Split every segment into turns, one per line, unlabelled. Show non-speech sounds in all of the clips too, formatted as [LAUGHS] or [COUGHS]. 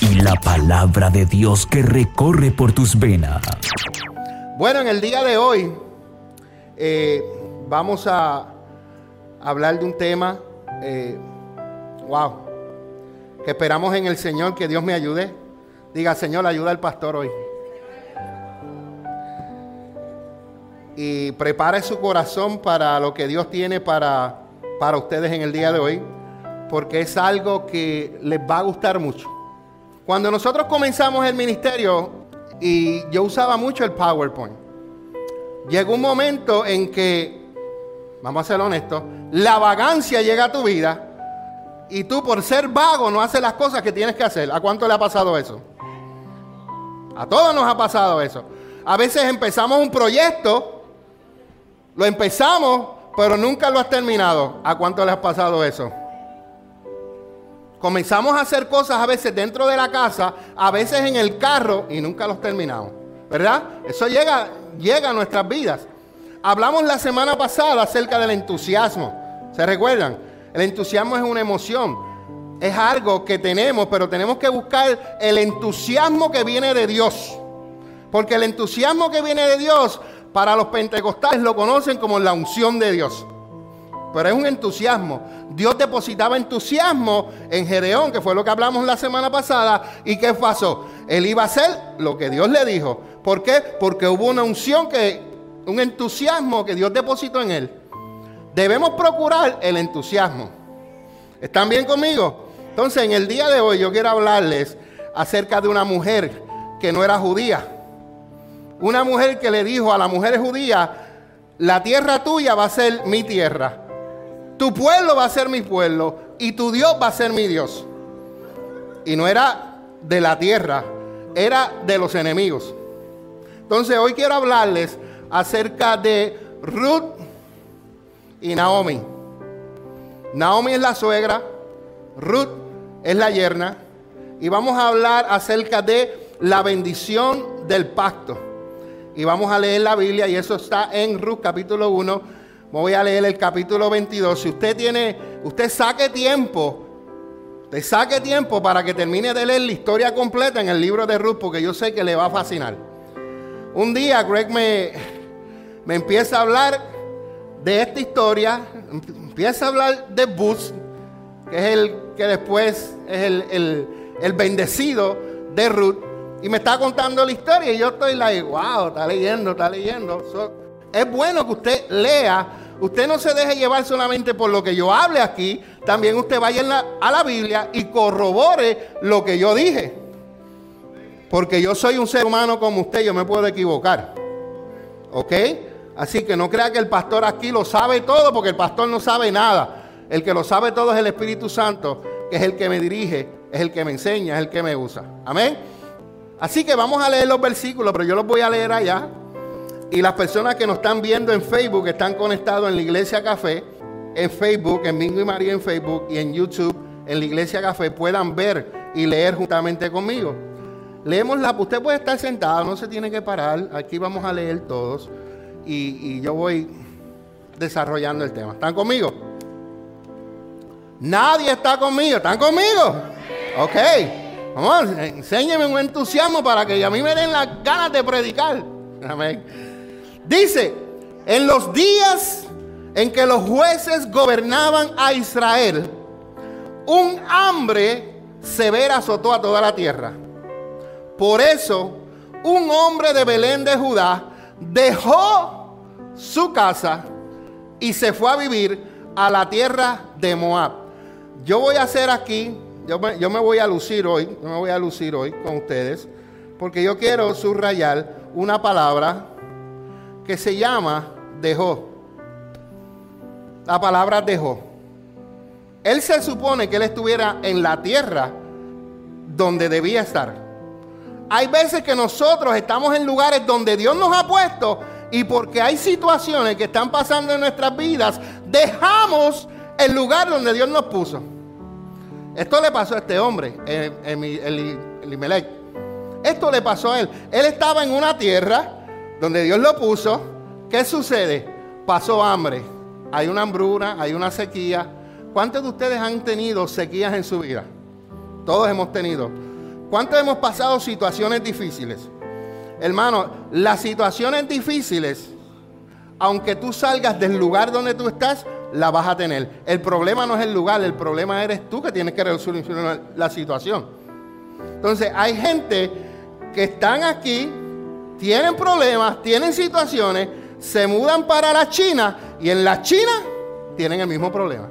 y la palabra de Dios que recorre por tus venas.
Bueno, en el día de hoy eh, vamos a hablar de un tema, eh, wow, que esperamos en el Señor que Dios me ayude. Diga, Señor, ayuda al pastor hoy. Y prepare su corazón para lo que Dios tiene para, para ustedes en el día de hoy, porque es algo que les va a gustar mucho. Cuando nosotros comenzamos el ministerio, y yo usaba mucho el PowerPoint, llegó un momento en que, vamos a ser honestos, la vagancia llega a tu vida y tú por ser vago no haces las cosas que tienes que hacer. ¿A cuánto le ha pasado eso? A todos nos ha pasado eso. A veces empezamos un proyecto lo empezamos, pero nunca lo has terminado. ¿A cuánto le has pasado eso? Comenzamos a hacer cosas a veces dentro de la casa, a veces en el carro y nunca los terminamos. ¿Verdad? Eso llega, llega a nuestras vidas. Hablamos la semana pasada acerca del entusiasmo. ¿Se recuerdan? El entusiasmo es una emoción. Es algo que tenemos, pero tenemos que buscar el entusiasmo que viene de Dios. Porque el entusiasmo que viene de Dios para los pentecostales lo conocen como la unción de Dios. Pero es un entusiasmo. Dios depositaba entusiasmo en Gedeón, que fue lo que hablamos la semana pasada. ¿Y qué pasó? Él iba a hacer lo que Dios le dijo. ¿Por qué? Porque hubo una unción que, un entusiasmo que Dios depositó en él. Debemos procurar el entusiasmo. ¿Están bien conmigo? Entonces, en el día de hoy yo quiero hablarles acerca de una mujer que no era judía una mujer que le dijo a la mujer judía, la tierra tuya va a ser mi tierra, tu pueblo va a ser mi pueblo y tu Dios va a ser mi Dios. Y no era de la tierra, era de los enemigos. Entonces hoy quiero hablarles acerca de Ruth y Naomi. Naomi es la suegra, Ruth es la yerna y vamos a hablar acerca de la bendición del pacto y vamos a leer la Biblia y eso está en Ruth capítulo 1. Voy a leer el capítulo 22. Si usted tiene, usted saque tiempo, te saque tiempo para que termine de leer la historia completa en el libro de Ruth porque yo sé que le va a fascinar. Un día Greg me, me empieza a hablar de esta historia, empieza a hablar de Bus, que es el que después es el, el, el bendecido de Ruth. Y me está contando la historia y yo estoy like, wow, está leyendo, está leyendo. Es bueno que usted lea. Usted no se deje llevar solamente por lo que yo hable aquí. También usted vaya a la Biblia y corrobore lo que yo dije. Porque yo soy un ser humano como usted, yo me puedo equivocar. ¿Ok? Así que no crea que el pastor aquí lo sabe todo, porque el pastor no sabe nada. El que lo sabe todo es el Espíritu Santo, que es el que me dirige, es el que me enseña, es el que me usa. Amén. Así que vamos a leer los versículos, pero yo los voy a leer allá. Y las personas que nos están viendo en Facebook, están conectados en la Iglesia Café, en Facebook, en Mingo y María en Facebook y en YouTube, en la Iglesia Café, puedan ver y leer juntamente conmigo. Leemos la, usted puede estar sentado, no se tiene que parar. Aquí vamos a leer todos y, y yo voy desarrollando el tema. ¿Están conmigo? Nadie está conmigo. ¿Están conmigo? Ok. Vamos, enséñeme un entusiasmo para que a mí me den las ganas de predicar. Amén. Dice, en los días en que los jueces gobernaban a Israel, un hambre severa azotó a toda la tierra. Por eso, un hombre de Belén de Judá dejó su casa y se fue a vivir a la tierra de Moab. Yo voy a hacer aquí yo me, voy a lucir hoy, yo me voy a lucir hoy con ustedes, porque yo quiero subrayar una palabra que se llama dejó. La palabra dejó. Él se supone que él estuviera en la tierra donde debía estar. Hay veces que nosotros estamos en lugares donde Dios nos ha puesto y porque hay situaciones que están pasando en nuestras vidas, dejamos el lugar donde Dios nos puso. Esto le pasó a este hombre, Elimelech. Esto le pasó a él. Él estaba en una tierra donde Dios lo puso. ¿Qué sucede? Pasó hambre. Hay una hambruna, hay una sequía. ¿Cuántos de ustedes han tenido sequías en su vida? Todos hemos tenido. ¿Cuántos hemos pasado situaciones difíciles? Hermano, las situaciones difíciles, aunque tú salgas del lugar donde tú estás, la vas a tener. El problema no es el lugar, el problema eres tú que tienes que resolver la situación. Entonces, hay gente que están aquí, tienen problemas, tienen situaciones, se mudan para la China y en la China tienen el mismo problema.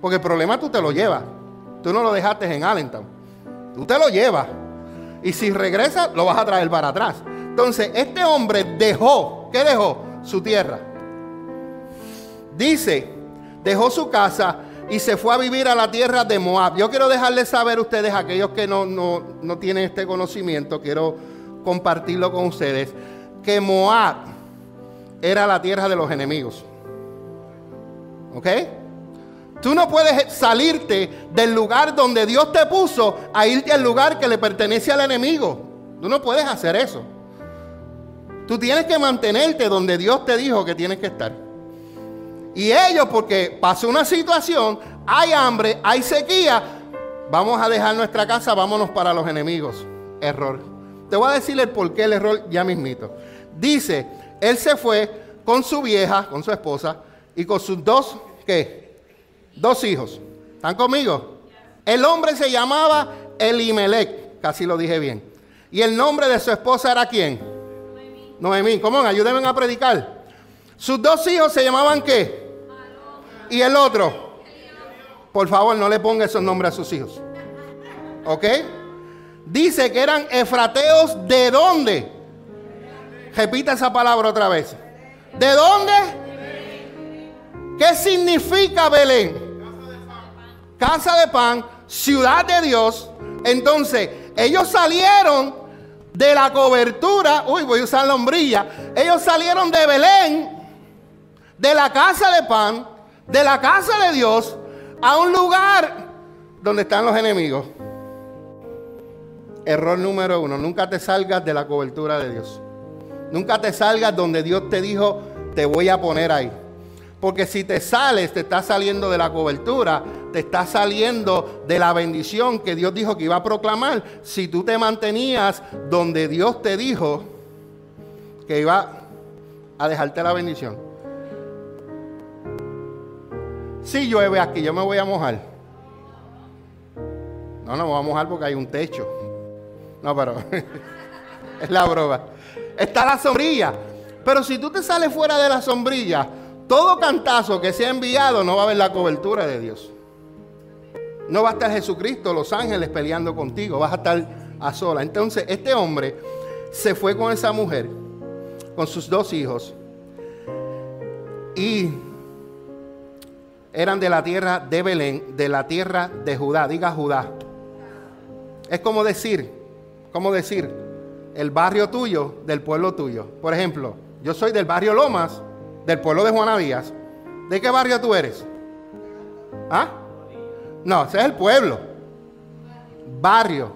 Porque el problema tú te lo llevas. Tú no lo dejaste en Allentown. Tú te lo llevas. Y si regresas, lo vas a traer para atrás. Entonces, este hombre dejó, ¿qué dejó? Su tierra. Dice, dejó su casa y se fue a vivir a la tierra de Moab. Yo quiero dejarles saber a ustedes, aquellos que no, no, no tienen este conocimiento, quiero compartirlo con ustedes, que Moab era la tierra de los enemigos. ¿Ok? Tú no puedes salirte del lugar donde Dios te puso a irte al lugar que le pertenece al enemigo. Tú no puedes hacer eso. Tú tienes que mantenerte donde Dios te dijo que tienes que estar. Y ellos, porque pasó una situación, hay hambre, hay sequía, vamos a dejar nuestra casa, vámonos para los enemigos. Error. Te voy a decir el por qué el error ya mismito. Dice, él se fue con su vieja, con su esposa, y con sus dos, ¿qué? Dos hijos. ¿Están conmigo? El hombre se llamaba Elimelech, casi lo dije bien. Y el nombre de su esposa era quién? Noemí. Noemí. ¿Cómo? Ayúdenme a predicar. Sus dos hijos se llamaban qué? Y el otro. Por favor, no le ponga esos nombres a sus hijos. ¿Ok? Dice que eran efrateos de dónde? Repita esa palabra otra vez. ¿De dónde? ¿Qué significa Belén? Casa de pan, ciudad de Dios. Entonces, ellos salieron de la cobertura, uy, voy a usar la hombrilla. Ellos salieron de Belén, de la casa de pan, de la casa de Dios, a un lugar donde están los enemigos. Error número uno, nunca te salgas de la cobertura de Dios. Nunca te salgas donde Dios te dijo, te voy a poner ahí. Porque si te sales, te estás saliendo de la cobertura, te estás saliendo de la bendición que Dios dijo que iba a proclamar. Si tú te mantenías donde Dios te dijo que iba a dejarte la bendición. Si llueve aquí, yo me voy a mojar. No, no me voy a mojar porque hay un techo. No, pero [LAUGHS] es la broma. Está la sombrilla. Pero si tú te sales fuera de la sombrilla, todo cantazo que sea enviado no va a haber la cobertura de Dios. No va a estar Jesucristo, los ángeles peleando contigo, vas a estar a sola. Entonces, este hombre se fue con esa mujer, con sus dos hijos, y eran de la tierra de Belén, de la tierra de Judá. Diga Judá. Es como decir, como decir, el barrio tuyo del pueblo tuyo. Por ejemplo, yo soy del barrio Lomas, del pueblo de Juana Díaz. ¿De qué barrio tú eres? ¿Ah? No, ese es el pueblo. Barrio.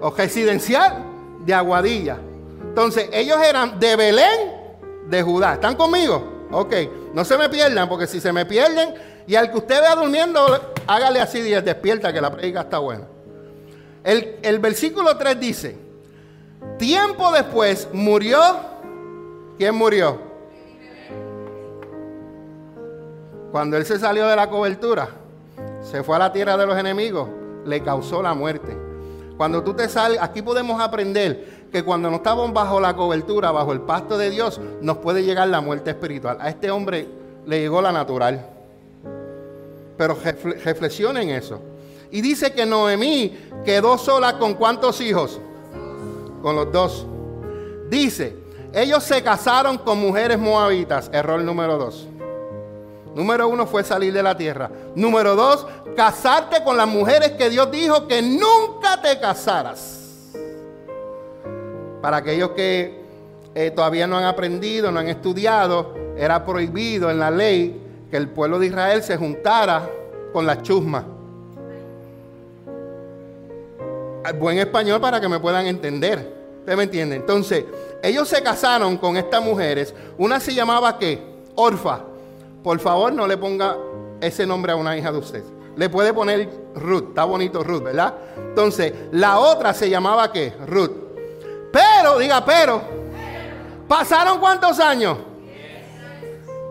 O residencial de Aguadilla. Entonces, ellos eran de Belén, de Judá. ¿Están conmigo? Ok. No se me pierdan, porque si se me pierden y al que usted vea durmiendo, hágale así y despierta que la predica está buena. El, versículo 3 dice, tiempo después murió, ¿quién murió? Cuando él se salió de la cobertura, se fue a la tierra de los enemigos, le causó la muerte. Cuando tú te sales, aquí podemos aprender que cuando no estamos bajo la cobertura, bajo el pasto de Dios, nos puede llegar la muerte espiritual. A este hombre le llegó la natural. Pero reflexionen eso. Y dice que Noemí quedó sola con cuántos hijos? Con los dos. Dice, ellos se casaron con mujeres moabitas. Error número dos. Número uno fue salir de la tierra. Número dos, casarte con las mujeres que Dios dijo que nunca te casaras. Para aquellos que eh, todavía no han aprendido, no han estudiado, era prohibido en la ley que el pueblo de Israel se juntara con la chusma. Buen español para que me puedan entender. ¿Usted me entiende? Entonces, ellos se casaron con estas mujeres. Una se llamaba qué? Orfa por favor, no le ponga ese nombre a una hija de usted. Le puede poner Ruth, está bonito Ruth, ¿verdad? Entonces, la otra se llamaba qué? Ruth. Pero, diga, pero, ¿pasaron cuántos años?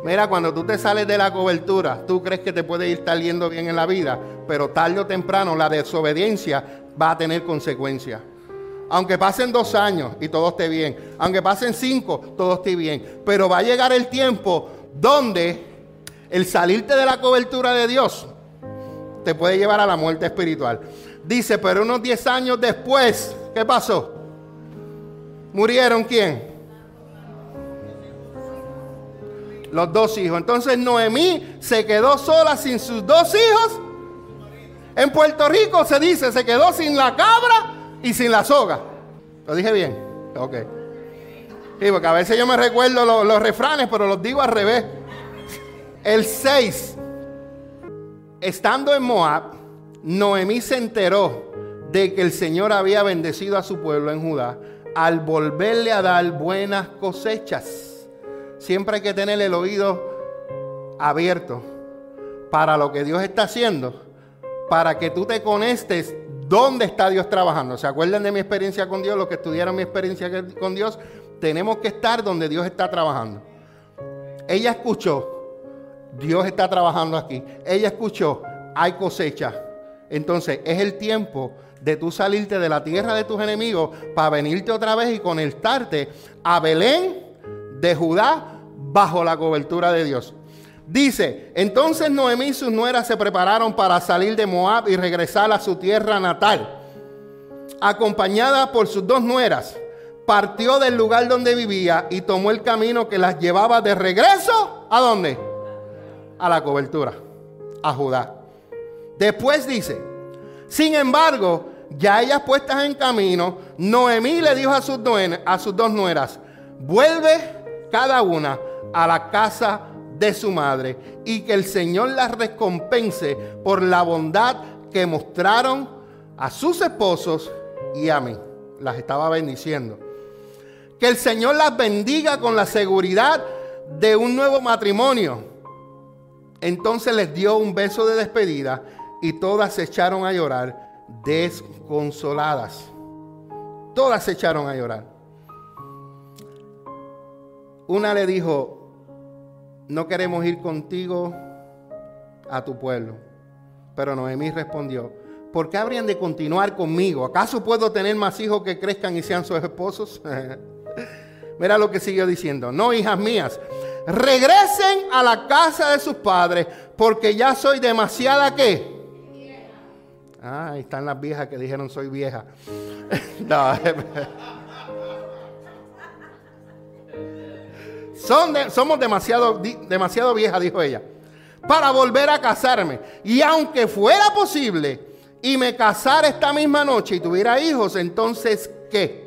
Mira, cuando tú te sales de la cobertura, tú crees que te puede ir saliendo bien en la vida, pero tarde o temprano la desobediencia va a tener consecuencias. Aunque pasen dos años y todo esté bien, aunque pasen cinco, todo esté bien, pero va a llegar el tiempo donde el salirte de la cobertura de Dios te puede llevar a la muerte espiritual. Dice, pero unos diez años después, ¿qué pasó? ¿Murieron quién? Los dos hijos. Entonces Noemí se quedó sola sin sus dos hijos. En Puerto Rico se dice, se quedó sin la cabra y sin la soga. ¿Lo dije bien? Ok. Sí, porque a veces yo me recuerdo los, los refranes, pero los digo al revés. El 6. Estando en Moab, Noemí se enteró de que el Señor había bendecido a su pueblo en Judá al volverle a dar buenas cosechas. Siempre hay que tener el oído abierto para lo que Dios está haciendo, para que tú te conectes dónde está Dios trabajando. ¿Se acuerdan de mi experiencia con Dios? Los que estudiaron mi experiencia con Dios, tenemos que estar donde Dios está trabajando. Ella escuchó, Dios está trabajando aquí. Ella escuchó, hay cosecha. Entonces es el tiempo de tú salirte de la tierra de tus enemigos para venirte otra vez y conectarte a Belén de Judá bajo la cobertura de Dios. Dice, entonces Noemí y sus nueras se prepararon para salir de Moab y regresar a su tierra natal. Acompañada por sus dos nueras, partió del lugar donde vivía y tomó el camino que las llevaba de regreso. ¿A dónde? A la cobertura, a Judá. Después dice, sin embargo, ya ellas puestas en camino, Noemí le dijo a sus, a sus dos nueras, vuelve cada una a la casa de su madre y que el Señor las recompense por la bondad que mostraron a sus esposos y a mí. Las estaba bendiciendo. Que el Señor las bendiga con la seguridad de un nuevo matrimonio. Entonces les dio un beso de despedida y todas se echaron a llorar desconsoladas. Todas se echaron a llorar. Una le dijo, no queremos ir contigo a tu pueblo. Pero Noemí respondió, ¿por qué habrían de continuar conmigo? ¿Acaso puedo tener más hijos que crezcan y sean sus esposos? [LAUGHS] Mira lo que siguió diciendo. No, hijas mías, regresen a la casa de sus padres porque ya soy demasiada que. Ah, ahí están las viejas que dijeron soy vieja. [LAUGHS] no, [LAUGHS] somos demasiado, demasiado viejas, dijo ella, para volver a casarme. Y aunque fuera posible y me casara esta misma noche y tuviera hijos, entonces, ¿qué?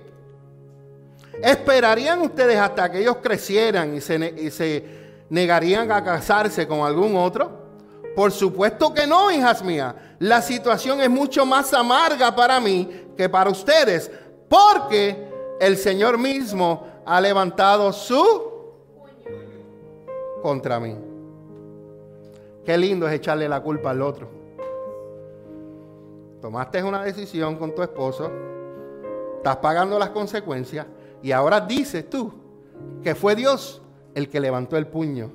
¿Esperarían ustedes hasta que ellos crecieran y se, y se negarían a casarse con algún otro? Por supuesto que no, hijas mías. La situación es mucho más amarga para mí que para ustedes, porque el Señor mismo ha levantado su contra mí. Qué lindo es echarle la culpa al otro. Tomaste una decisión con tu esposo, estás pagando las consecuencias y ahora dices tú que fue Dios el que levantó el puño.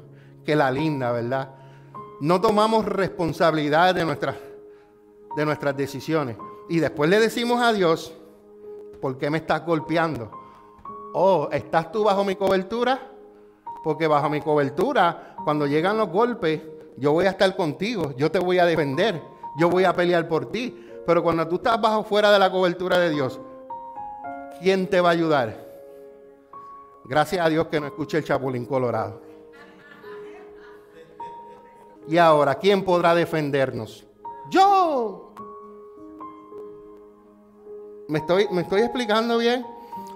Que la linda, ¿verdad? No tomamos responsabilidad de nuestras, de nuestras decisiones. Y después le decimos a Dios, ¿por qué me estás golpeando? Oh, ¿estás tú bajo mi cobertura? Porque bajo mi cobertura, cuando llegan los golpes, yo voy a estar contigo, yo te voy a defender, yo voy a pelear por ti. Pero cuando tú estás bajo fuera de la cobertura de Dios, ¿quién te va a ayudar? Gracias a Dios que no escuché el chapulín colorado. Y ahora, ¿quién podrá defendernos? Yo. ¿Me estoy, ¿Me estoy explicando bien?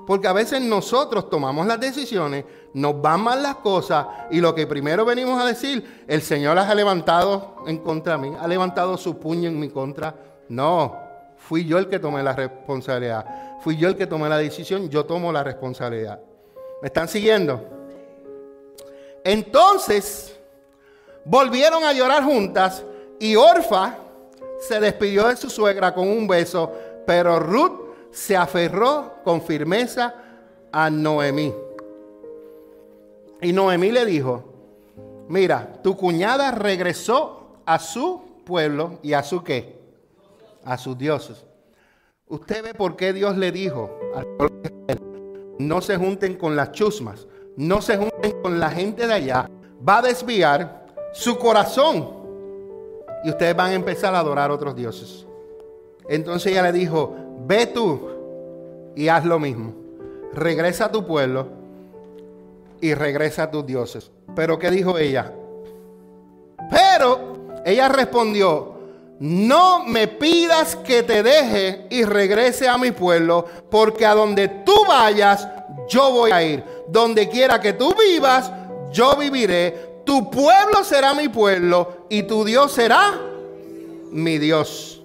Porque a veces nosotros tomamos las decisiones, nos van mal las cosas y lo que primero venimos a decir, el Señor las ha levantado en contra de mí, ha levantado su puño en mi contra. No, fui yo el que tomé la responsabilidad, fui yo el que tomé la decisión, yo tomo la responsabilidad. ¿Me están siguiendo? Entonces, volvieron a llorar juntas y Orfa, se despidió de su suegra con un beso, pero Ruth se aferró con firmeza a Noemí. Y Noemí le dijo, mira, tu cuñada regresó a su pueblo y a su qué? A sus dioses. Usted ve por qué Dios le dijo no se junten con las chusmas, no se junten con la gente de allá, va a desviar su corazón y ustedes van a empezar a adorar a otros dioses. Entonces ella le dijo, ve tú y haz lo mismo. Regresa a tu pueblo y regresa a tus dioses. Pero ¿qué dijo ella? Pero ella respondió, no me pidas que te deje y regrese a mi pueblo, porque a donde tú vayas, yo voy a ir. Donde quiera que tú vivas, yo viviré. Tu pueblo será mi pueblo y tu Dios será mi Dios.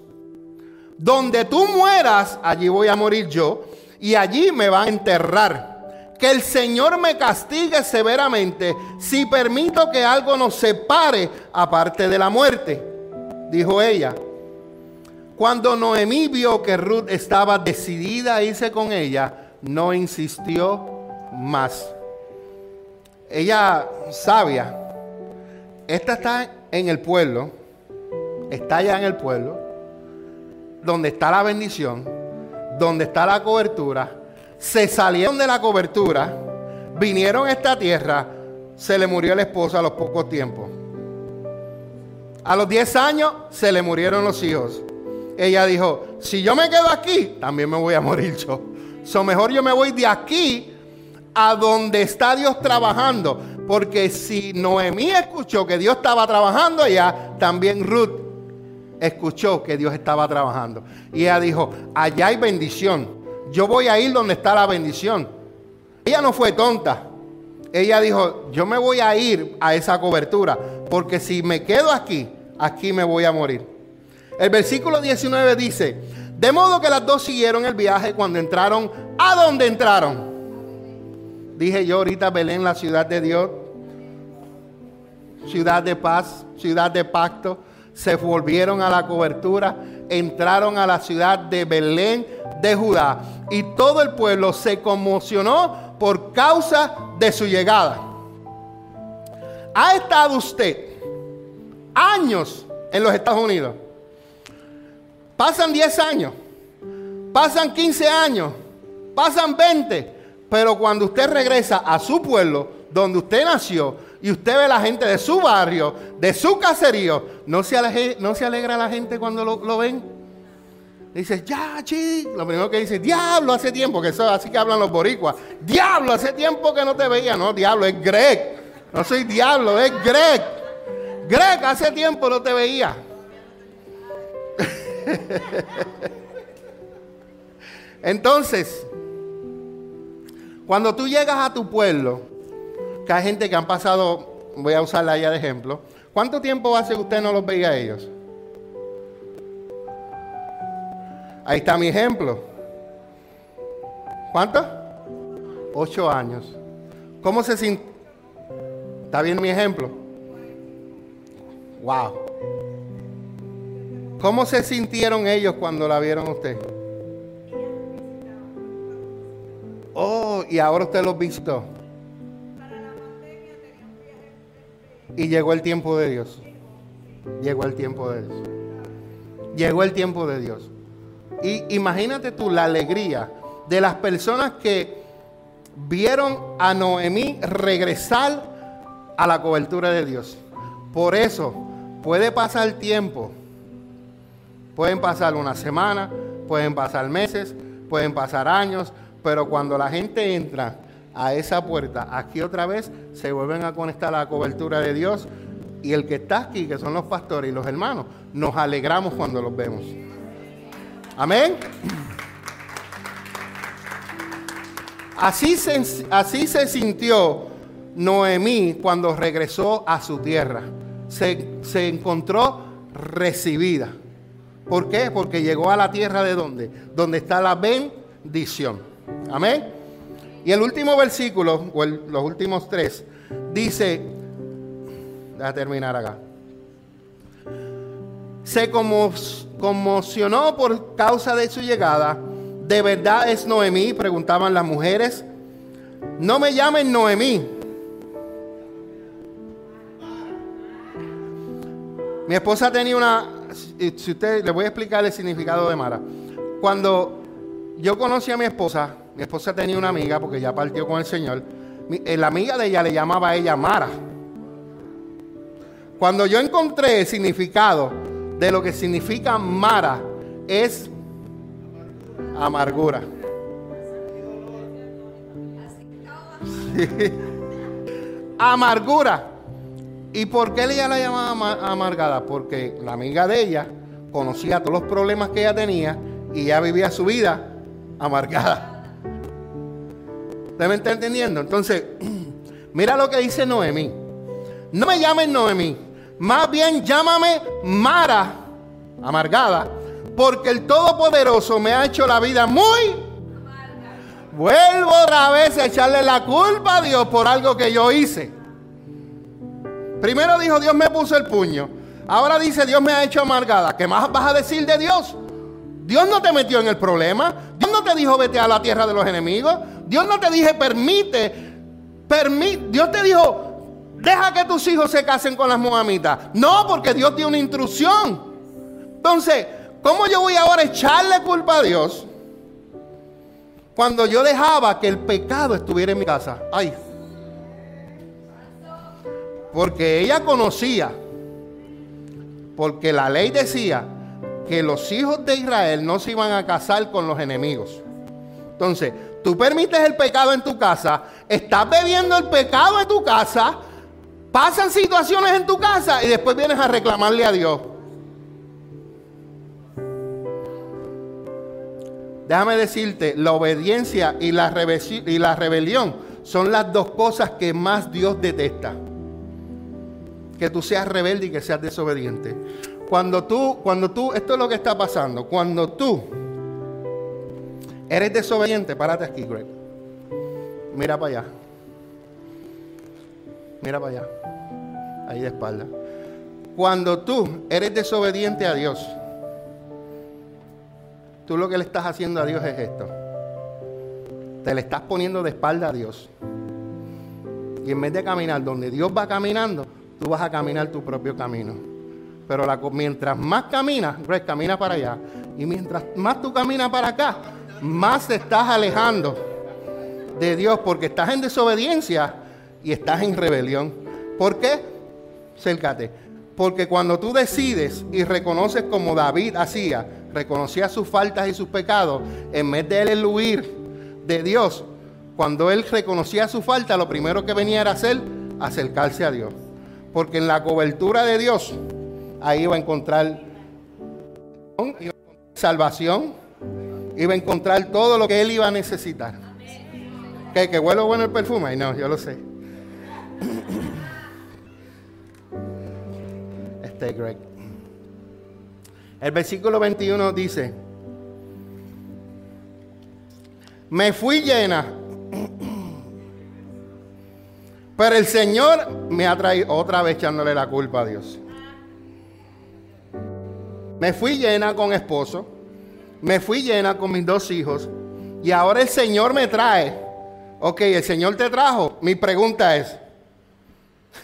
Donde tú mueras, allí voy a morir yo y allí me va a enterrar. Que el Señor me castigue severamente si permito que algo nos separe aparte de la muerte, dijo ella. Cuando Noemí vio que Ruth estaba decidida a irse con ella, no insistió más. Ella sabia, esta está en el pueblo, está allá en el pueblo, donde está la bendición, donde está la cobertura, se salieron de la cobertura, vinieron a esta tierra, se le murió el esposo a los pocos tiempos. A los 10 años se le murieron los hijos. Ella dijo, si yo me quedo aquí, también me voy a morir yo. So mejor yo me voy de aquí a donde está Dios trabajando. Porque si Noemí escuchó que Dios estaba trabajando allá, también Ruth escuchó que Dios estaba trabajando. Y ella dijo, allá hay bendición. Yo voy a ir donde está la bendición. Ella no fue tonta. Ella dijo, yo me voy a ir a esa cobertura. Porque si me quedo aquí, aquí me voy a morir. El versículo 19 dice, de modo que las dos siguieron el viaje cuando entraron, ¿a dónde entraron? Dije yo ahorita Belén, la ciudad de Dios, ciudad de paz, ciudad de pacto. Se volvieron a la cobertura, entraron a la ciudad de Belén de Judá y todo el pueblo se conmocionó por causa de su llegada. ¿Ha estado usted años en los Estados Unidos? Pasan 10 años, pasan 15 años, pasan 20, pero cuando usted regresa a su pueblo, donde usted nació, y usted ve la gente de su barrio, de su caserío, ¿no se, no se alegra la gente cuando lo, ven? Dice, ya, chi. Lo primero que dice, diablo, hace tiempo, que eso así que hablan los boricuas. Diablo, hace tiempo que no te veía. No, diablo, es Greg. No soy diablo, es Greg. Greg, hace tiempo no te veía. [LAUGHS] Entonces, cuando tú llegas a tu pueblo, que hay gente que han pasado, voy a usarla ya de ejemplo, ¿cuánto tiempo hace que usted no los veía a ellos? Ahí está mi ejemplo. ¿Cuánto? Ocho años. ¿Cómo se siente? ¿Está bien mi ejemplo? Wow. ¿Cómo se sintieron ellos cuando la vieron usted? Oh, y ahora usted los visitó. Y llegó el tiempo de Dios. Llegó el tiempo de Dios. Llegó el tiempo de Dios. Y imagínate tú la alegría de las personas que vieron a Noemí regresar a la cobertura de Dios. Por eso puede pasar tiempo. Pueden pasar una semana, pueden pasar meses, pueden pasar años, pero cuando la gente entra a esa puerta, aquí otra vez se vuelven a conectar la cobertura de Dios. Y el que está aquí, que son los pastores y los hermanos, nos alegramos cuando los vemos. Amén. Así se, así se sintió Noemí cuando regresó a su tierra. Se, se encontró recibida. ¿Por qué? Porque llegó a la tierra de donde? Donde está la bendición. Amén. Y el último versículo, o los últimos tres, dice, a terminar acá. Se, conmocionó por causa de su llegada. ¿De verdad es Noemí? Preguntaban las mujeres. No me llamen Noemí. Mi esposa tenía una... Si usted le voy a explicar el significado de Mara. Cuando yo conocí a mi esposa, mi esposa tenía una amiga porque ya partió con el Señor. Eh, la amiga de ella le llamaba a ella Mara. Cuando yo encontré el significado de lo que significa Mara, es amargura. [LAUGHS] Amargura. ¿Y por qué ella la llamaba amargada? Porque la amiga de ella conocía todos los problemas que ella tenía y ya vivía su vida amargada. ¿Usted me está entendiendo? Entonces, [CLEARS THROAT] mira lo que dice Noemí. No me llamen Noemí, más bien llámame Mara, amargada, porque el Todopoderoso me ha hecho la vida muy... Vuelvo otra vez a echarle la culpa a Dios por algo que yo hice. Primero dijo Dios me puso el puño. Ahora dice Dios me ha hecho amargada. ¿Qué más vas a decir de Dios? Dios no te metió en el problema. Dios no te dijo vete a la tierra de los enemigos. Dios no te dije permite. permite. Dios te dijo deja que tus hijos se casen con las moamitas. No, porque Dios tiene una instrucción. Entonces, ¿cómo yo voy ahora a echarle culpa a Dios? Cuando yo dejaba que el pecado estuviera en mi casa. Ay. Porque ella conocía. Porque la ley decía que los hijos de Israel no se iban a casar con los enemigos. Entonces, tú permites el pecado en tu casa, estás bebiendo el pecado en tu casa, pasan situaciones en tu casa y después vienes a reclamarle a Dios. Déjame decirte, la obediencia y la, rebelión son las dos cosas que más Dios detesta. Que tú seas rebelde y que seas desobediente. Cuando tú, cuando tú, esto es lo que está pasando. Cuando tú eres desobediente, párate aquí, Greg. Mira para allá. Mira para allá. Ahí de espalda. Cuando tú eres desobediente a Dios, tú lo que le estás haciendo a Dios es esto. Te le estás poniendo de espalda a Dios. Y en vez de caminar donde Dios va caminando, tú vas a caminar tu propio camino. Pero mientras más caminas, Greg, camina para allá. Y mientras más tú caminas para acá, más te estás alejando de Dios porque estás en desobediencia y estás en rebelión. ¿Por qué? Cércate. Porque cuando tú decides y reconoces como David hacía, reconocía sus faltas y sus pecados, en vez de él huir de Dios, cuando él reconocía su falta, lo primero que venía era hacer, acercarse a Dios. Porque en la cobertura de Dios, ahí iba a encontrar salvación, iba a encontrar todo lo que él iba a necesitar. ¿Que, que huele bueno el perfume? No, yo lo sé. [COUGHS] Este Greg. El versículo 21 dice, me fui llena, [COUGHS] pero el Señor me ha traído otra vez echándole la culpa a Dios. Me fui llena con esposo, me fui llena con mis dos hijos y ahora el Señor me trae. Ok, el Señor te trajo. Mi pregunta es,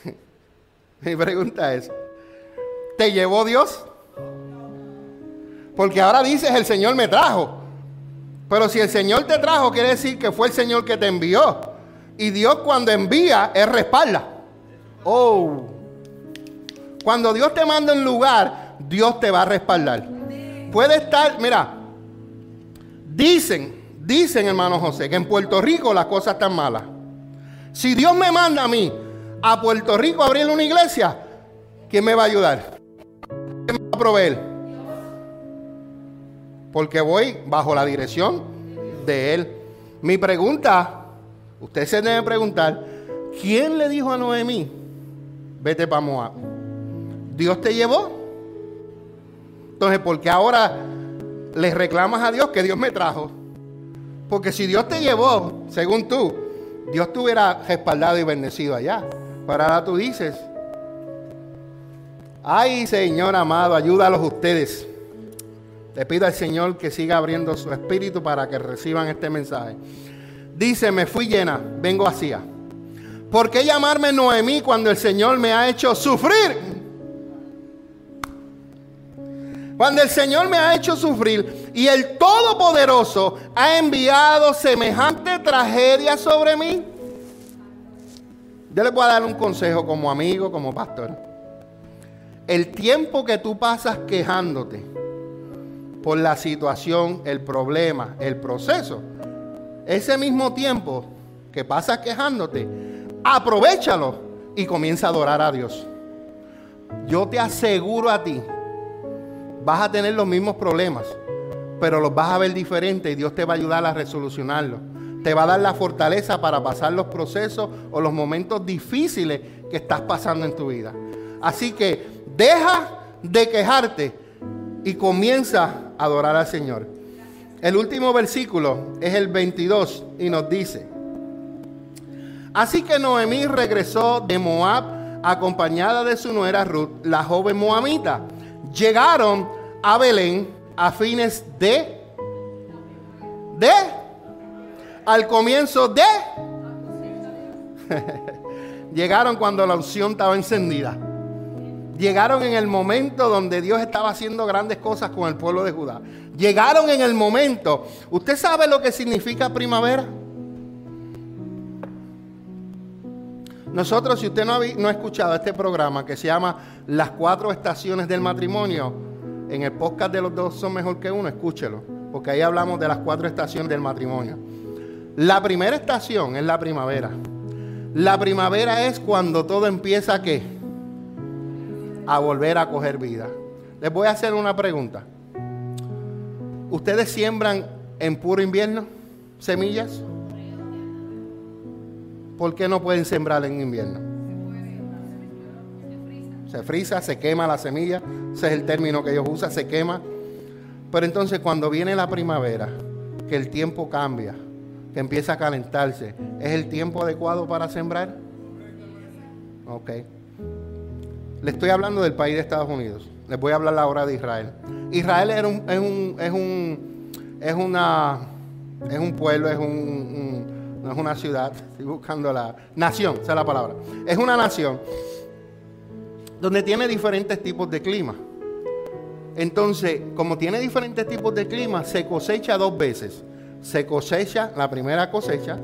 [LAUGHS] mi pregunta es, ¿te llevó Dios? Porque ahora dices, el Señor me trajo. Pero si el Señor te trajo, quiere decir que fue el Señor que te envió. Y Dios cuando envía, Él respalda. Oh. Cuando Dios te manda un lugar, Dios te va a respaldar. Puede estar, mira, dicen, dicen hermano José, que en Puerto Rico las cosas están malas. Si Dios me manda a mí a Puerto Rico a abrir una iglesia, ¿quién me va a ayudar? ¿Quién me va a proveer? Porque voy bajo la dirección de Él. Mi pregunta, usted se debe preguntar, ¿quién le dijo a Noemí, vete para Moab? ¿Dios te llevó? Entonces, ¿por qué ahora le reclamas a Dios que Dios me trajo? Porque si Dios te llevó, según tú, Dios te hubiera respaldado y bendecido allá. Pero ahora tú dices, ay Señor amado, ayúdalos ustedes. Le pido al Señor que siga abriendo su espíritu para que reciban este mensaje. Dice, me fui llena, vengo vacía. ¿Por qué llamarme Noemí cuando el Señor me ha hecho sufrir? Cuando el Señor me ha hecho sufrir y el Todopoderoso ha enviado semejante tragedia sobre mí. Yo les voy a dar un consejo como amigo, como pastor. El tiempo que tú pasas quejándote por la situación, el problema, el proceso, ese mismo tiempo que pasas quejándote, aprovechalo y comienza a adorar a Dios. Yo te aseguro a ti vas a tener los mismos problemas, pero los vas a ver diferente y Dios te va a ayudar a resolucionarlos. Te va a dar la fortaleza para pasar los procesos o los momentos difíciles que estás pasando en tu vida. Así que deja de quejarte y comienza a adorar al Señor. El último versículo es el 22 y nos dice, así que Noemí regresó de Moab acompañada de su nuera Ruth, la joven moamita llegaron a Belén a fines de, de, al comienzo de, [LAUGHS] llegaron cuando la unción estaba encendida. Llegaron en el momento donde Dios estaba haciendo grandes cosas con el pueblo de Judá. Llegaron en el momento. ¿Usted sabe lo que significa primavera? Nosotros, si usted no ha, escuchado este programa que se llama Las cuatro estaciones del matrimonio, en el podcast de los dos son mejor que uno, escúchelo, porque ahí hablamos de las cuatro estaciones del matrimonio. La primera estación es la primavera. La primavera es cuando todo empieza a qué? A volver a coger vida. Les voy a hacer una pregunta. ¿Ustedes siembran en puro invierno semillas? ¿Por qué no pueden sembrar en invierno? Se frisa, se quema la semilla, ese es el término que ellos usan, se quema. Pero entonces cuando viene la primavera, que el tiempo cambia, que empieza a calentarse, ¿es el tiempo adecuado para sembrar? Ok. Le estoy hablando del país de Estados Unidos. Les voy a hablar ahora de Israel. Israel un, es un, es un, es una, es un pueblo, es un no es una ciudad, estoy buscando la nación, esa es la palabra. Es una nación donde tiene diferentes tipos de clima. Entonces, como tiene diferentes tipos de clima, se cosecha dos veces. Se cosecha la primera cosecha,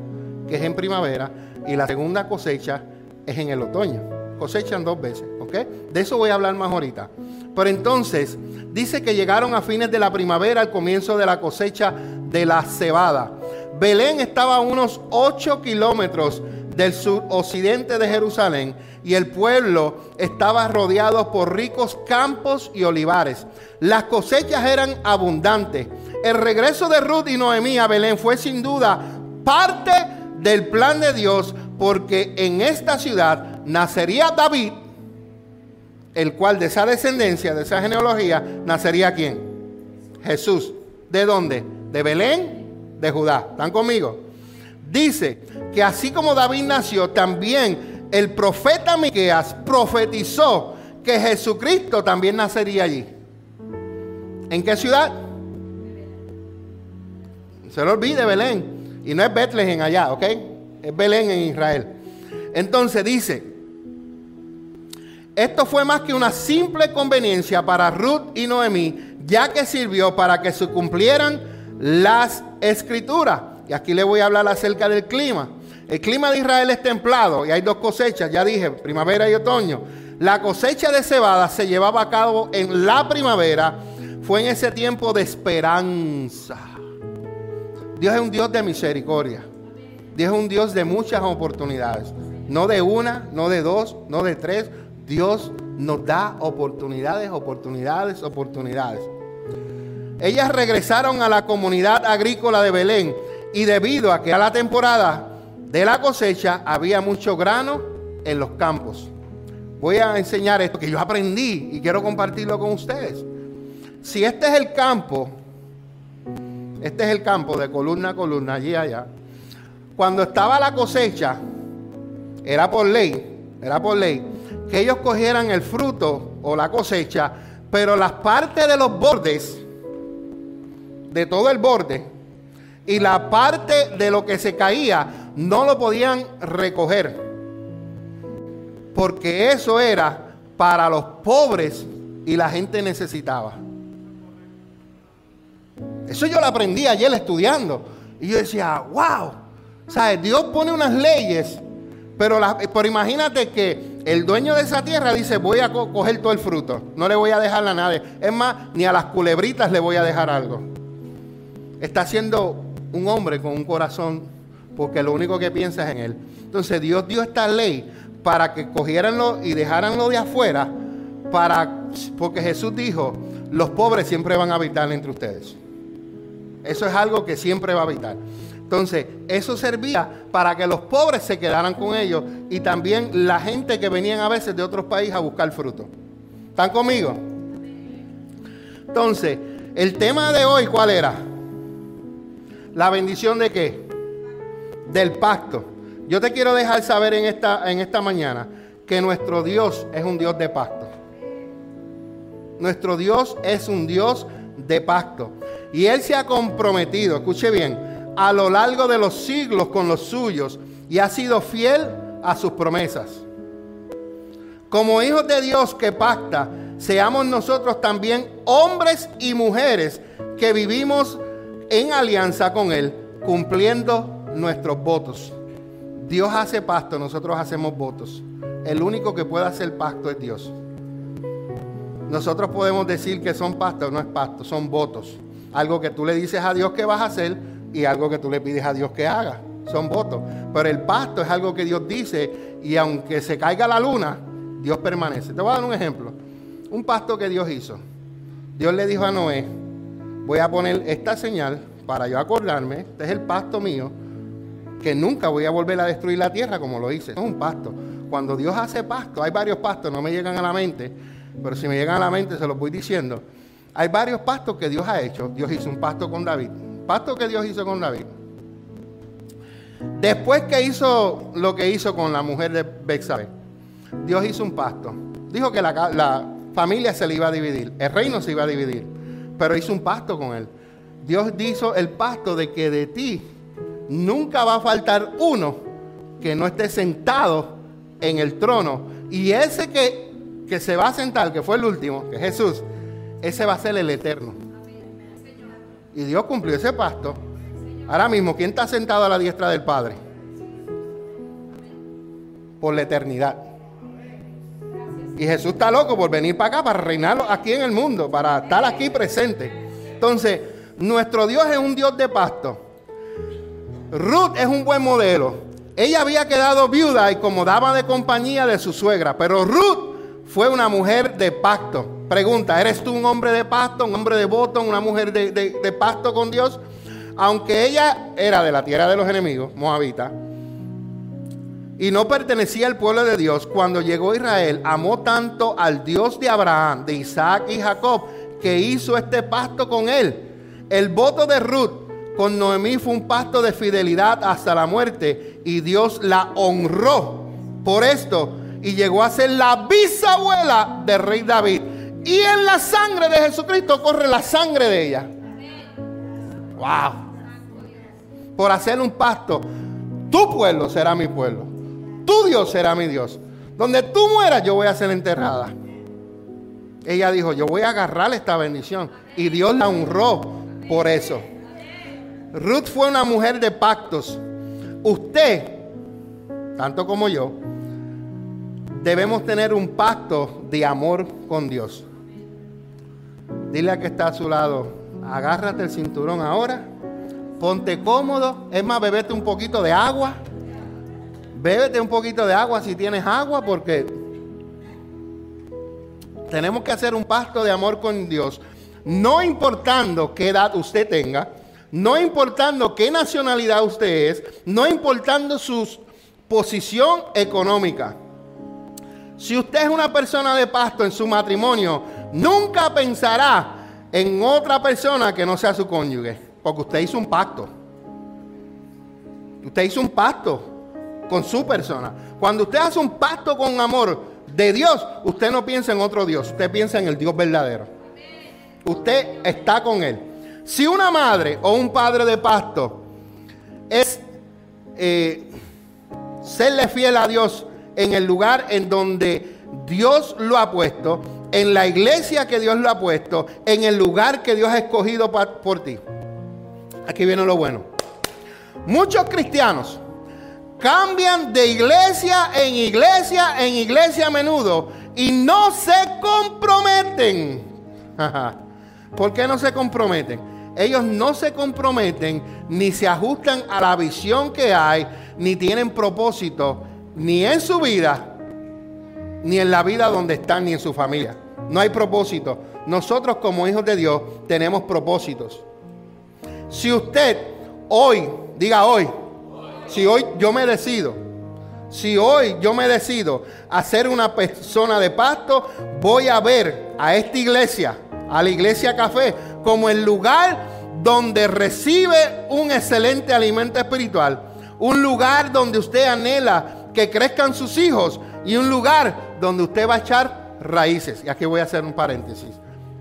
que es en primavera, y la segunda cosecha es en el otoño. Cosechan dos veces, ¿ok? De eso voy a hablar más ahorita. Pero entonces, dice que llegaron a fines de la primavera, al comienzo de la cosecha de la cebada. Belén estaba a unos 8 kilómetros del suroccidente de Jerusalén y el pueblo estaba rodeado por ricos campos y olivares. Las cosechas eran abundantes. El regreso de Ruth y Noemí a Belén fue sin duda parte del plan de Dios porque en esta ciudad nacería David, el cual de esa descendencia, de esa genealogía, nacería quién? Jesús. ¿De dónde? De Belén de Judá. ¿Están conmigo? Dice que así como David nació, también el profeta Miqueas profetizó que Jesucristo también nacería allí. ¿En qué ciudad? Se lo olvide Belén. Y no es Bethlehem allá, ¿ok? Es Belén en Israel. Entonces dice, esto fue más que una simple conveniencia para Ruth y Noemí, ya que sirvió para que se cumplieran las escrituras. Y aquí le voy a hablar acerca del clima. El clima de Israel es templado y hay dos cosechas, ya dije, primavera y otoño. La cosecha de cebada se llevaba a cabo en la primavera, fue en ese tiempo de esperanza. Dios es un Dios de misericordia. Dios es un Dios de muchas oportunidades. No de una, no de dos, no de tres. Dios nos da oportunidades, oportunidades, oportunidades. Ellas regresaron a la comunidad agrícola de Belén y debido a que a la temporada de la cosecha había mucho grano en los campos. Voy a enseñar esto que yo aprendí y quiero compartirlo con ustedes. Si este es el campo, este es el campo de columna a columna, allí allá. Cuando estaba la cosecha, era por ley, era por ley, que ellos cogieran el fruto o la cosecha, pero las partes de los bordes de todo el borde y la parte de lo que se caía no lo podían recoger. Porque eso era para los pobres y la gente necesitaba. Eso yo lo aprendí ayer estudiando. Y yo decía, wow. ¿Sabes? Dios pone unas leyes, pero, pero imagínate que el dueño de esa tierra dice, voy a coger todo el fruto. No le voy a dejar a nadie. Es más, ni a las culebritas le voy a dejar algo. Está siendo un hombre con un corazón porque lo único que piensa es en él. Entonces Dios dio esta ley para que cogieranlo y dejaranlo de afuera, para, porque Jesús dijo, los pobres siempre van a habitar entre ustedes. Eso es algo que siempre va a habitar. Entonces, eso servía para que los pobres se quedaran con ellos y también la gente que venían a veces de otros países a buscar fruto. ¿Están conmigo? Entonces, el tema de hoy, ¿cuál era? La bendición de qué? Del pacto. Yo te quiero dejar saber en esta, en esta mañana que nuestro Dios es un Dios de pacto. Nuestro Dios es un Dios de pacto. Y Él se ha comprometido, escuche bien, a lo largo de los siglos con los suyos y ha sido fiel a sus promesas. Como hijos de Dios que pacta, seamos nosotros también hombres y mujeres que vivimos en alianza con Él, cumpliendo nuestros votos. Dios hace pacto, nosotros hacemos votos. El único que puede hacer pacto es Dios. Nosotros podemos decir que son pactos, no es pacto, son votos. Algo que tú le dices a Dios que vas a hacer y algo que tú le pides a Dios que haga. Son votos. Pero el pacto es algo que Dios dice y aunque se caiga la luna, Dios permanece. Te voy a dar un ejemplo. Un pacto que Dios hizo. Dios le dijo a Noé, voy a poner esta señal para yo acordarme, este es el pacto mío, que nunca voy a volver a destruir la tierra como lo hice. Es un pacto. Cuando Dios hace pacto, hay varios pactos, no me llegan a la mente, pero si me llegan a la mente se los voy diciendo. Hay varios pactos que Dios ha hecho. Dios hizo un pacto con David. Pacto que Dios hizo con David. Después que hizo lo que hizo con la mujer de Bexabe, Dios hizo un pacto. Dijo que la, la familia se le iba a dividir, el reino se iba a dividir pero hizo un pacto con él. Dios hizo el pacto de que de ti nunca va a faltar uno que no esté sentado en el trono. Y ese que, que se va a sentar, que fue el último, que es Jesús, ese va a ser el eterno. Y Dios cumplió ese pacto. Ahora mismo, ¿quién está sentado a la diestra del Padre? Por la eternidad. Y Jesús está loco por venir para acá, para reinarlo aquí en el mundo, para estar aquí presente. Entonces, nuestro Dios es un Dios de pasto. Ruth es un buen modelo. Ella había quedado viuda y como daba de compañía de su suegra, pero Ruth fue una mujer de pacto. Pregunta, ¿eres tú un hombre de pacto, un hombre de voto, una mujer de, de con Dios? Aunque ella era de la tierra de los enemigos, moabita, y no pertenecía al pueblo de Dios, cuando llegó Israel, amó tanto al Dios de Abraham, de Isaac y Jacob, que hizo este pacto con él. El voto de Ruth con Noemí fue un pacto de fidelidad hasta la muerte y Dios la honró por esto y llegó a ser la bisabuela del rey David. Y en la sangre de Jesucristo corre la sangre de ella. Wow. Por hacer un pacto, tu pueblo será mi pueblo tu Dios será mi Dios. Donde tú mueras, yo voy a ser enterrada. Ella dijo, yo voy a agarrar esta bendición. Y Dios la honró por eso. Ruth fue una mujer de pactos. Usted, tanto como yo, debemos tener un pacto de amor con Dios. Dile a que está a su lado, agárrate el cinturón ahora, ponte cómodo, es más, bebete un poquito de agua Bébete un poquito de agua si tienes agua porque tenemos que hacer un pacto de amor con Dios. No importando qué edad usted tenga, no importando qué nacionalidad usted es, no importando su posición económica. Si usted es una persona de pasto en su matrimonio, nunca pensará en otra persona que no sea su cónyuge, porque usted hizo un pacto. Usted hizo un pacto con su persona. Cuando usted hace un pacto con amor de Dios, usted no piensa en otro Dios, usted piensa en el Dios verdadero. Usted está con Él. Si una madre o un padre de pasto es eh, serle fiel a Dios en el lugar en donde Dios lo ha puesto, en la iglesia que Dios lo ha puesto, en el lugar que Dios ha escogido por ti. Aquí viene lo bueno. Muchos cristianos cambian de iglesia en iglesia en iglesia a menudo y no se comprometen. [LAUGHS] ¿Por qué no se comprometen? Ellos no se comprometen ni se ajustan a la visión que hay, ni tienen propósito, ni en su vida, ni en la vida donde están, ni en su familia. No hay propósito. Nosotros como hijos de Dios tenemos propósitos. Si usted hoy, diga hoy, si hoy yo me decido, si hoy yo me decido a ser una persona de pasto, voy a ver a esta iglesia, a la iglesia café, como el lugar donde recibe un excelente alimento espiritual, un lugar donde usted anhela que crezcan sus hijos y un lugar donde usted va a echar raíces. Y aquí voy a hacer un paréntesis.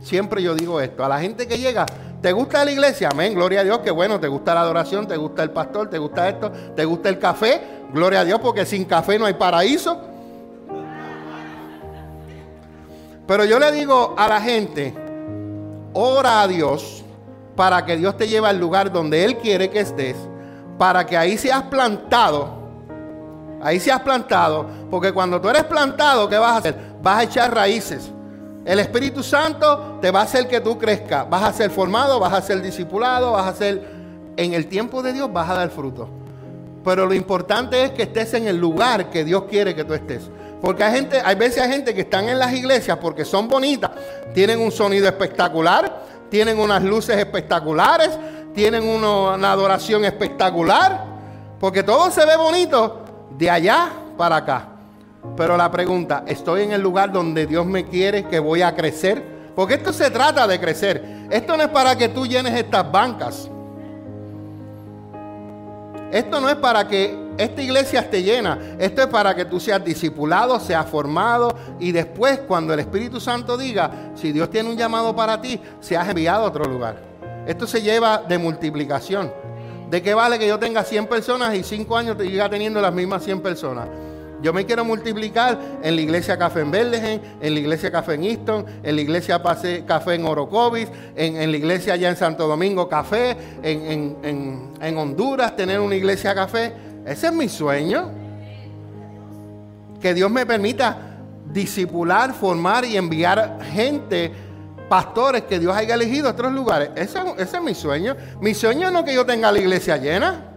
Siempre yo digo esto, a la gente que llega, ¿te gusta la iglesia? Amén, gloria a Dios, que bueno, te gusta la adoración, te gusta el pastor, te gusta esto, te gusta el café, gloria a Dios, porque sin café no hay paraíso. Pero yo le digo a la gente, ora a Dios para que Dios te lleve al lugar donde Él quiere que estés, para que ahí seas plantado, ahí seas plantado, porque cuando tú eres plantado, ¿qué vas a hacer? Vas a echar raíces. El Espíritu Santo te va a hacer que tú crezcas. Vas a ser formado, vas a ser discipulado, vas a ser... En el tiempo de Dios vas a dar fruto. Pero lo importante es que estés en el lugar que Dios quiere que tú estés. Porque hay gente, hay veces hay gente que están en las iglesias porque son bonitas, tienen un sonido espectacular, tienen unas luces espectaculares, tienen una adoración espectacular, porque todo se ve bonito de allá para acá. Pero la pregunta, ¿estoy en el lugar donde Dios me quiere que voy a crecer? Porque esto se trata de crecer. Esto no es para que tú llenes estas bancas. Esto no es para que esta iglesia esté llena. Esto es para que tú seas discipulado, seas formado y después cuando el Espíritu Santo diga, si Dios tiene un llamado para ti, seas enviado a otro lugar. Esto se lleva de multiplicación. ¿De qué vale que yo tenga 100 personas y 5 años te siga teniendo las mismas 100 personas? Yo me quiero multiplicar en la iglesia Café en Berlegen, en la iglesia Café en Easton, en la iglesia Café en Orocovis, en, la iglesia allá en Santo Domingo Café, en, Honduras tener una iglesia Café. Ese es mi sueño. Que Dios me permita disipular, formar y enviar gente, pastores que Dios haya elegido a otros lugares. Ese, ese es mi sueño. Mi sueño no es que yo tenga la iglesia llena.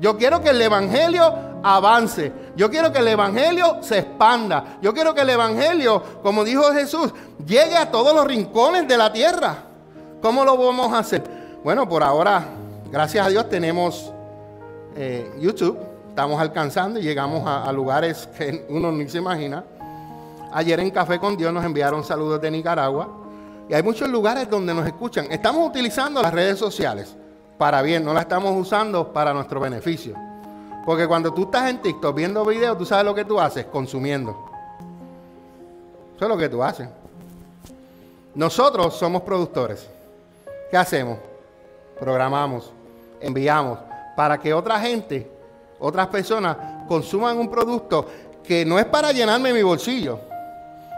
Yo quiero que el Evangelio avance. Yo quiero que el Evangelio se expanda. Yo quiero que el Evangelio, como dijo Jesús, llegue a todos los rincones de la tierra. ¿Cómo lo vamos a hacer? Bueno, por ahora, gracias a Dios, tenemos eh, YouTube. Estamos alcanzando y llegamos a, a lugares [LAUGHS] que uno ni se imagina. Ayer en Café con Dios nos enviaron saludos de Nicaragua. Y hay muchos lugares donde nos escuchan. Estamos utilizando las redes sociales para bien, no las estamos usando para nuestro beneficio. Porque cuando tú estás en TikTok viendo videos, tú sabes lo que tú haces, consumiendo. Eso es lo que tú haces. Nosotros somos productores. ¿Qué hacemos? Programamos, enviamos para que otra gente, otras personas consuman un producto que no es para llenarme mi bolsillo.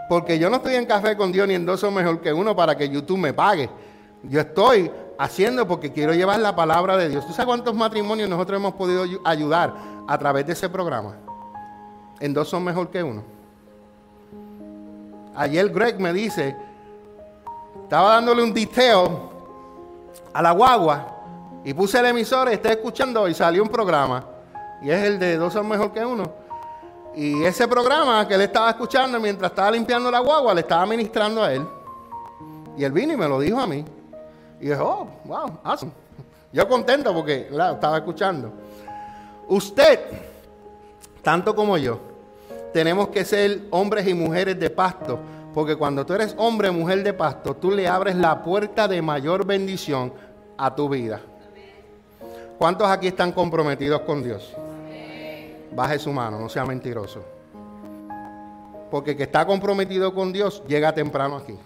Porque yo no estoy en café con Dios ni en dos mejor que uno para que YouTube me pague. Yo estoy haciendo porque quiero llevar la palabra de Dios. ¿Tú sabes cuántos matrimonios nosotros hemos podido ayudar a través de ese programa? En dos son mejor que uno. Ayer Greg me dice, estaba dándole un detail a la guagua y puse el emisor y está escuchando y salió un programa. Y es el de dos son mejor que uno. Y ese programa que él estaba escuchando mientras estaba limpiando la guagua, le estaba ministrando a él. Y él vino y me lo dijo a mí. Y dije, oh, wow, awesome. Yo contento porque estaba escuchando. Usted, tanto como yo, tenemos que ser hombres y mujeres de pasto, porque cuando tú eres hombre o mujer de pasto, tú le abres la puerta de mayor bendición a tu vida. ¿Cuántos aquí están comprometidos con Dios? Baje su mano, no sea mentiroso. Porque el que está comprometido con Dios llega temprano aquí.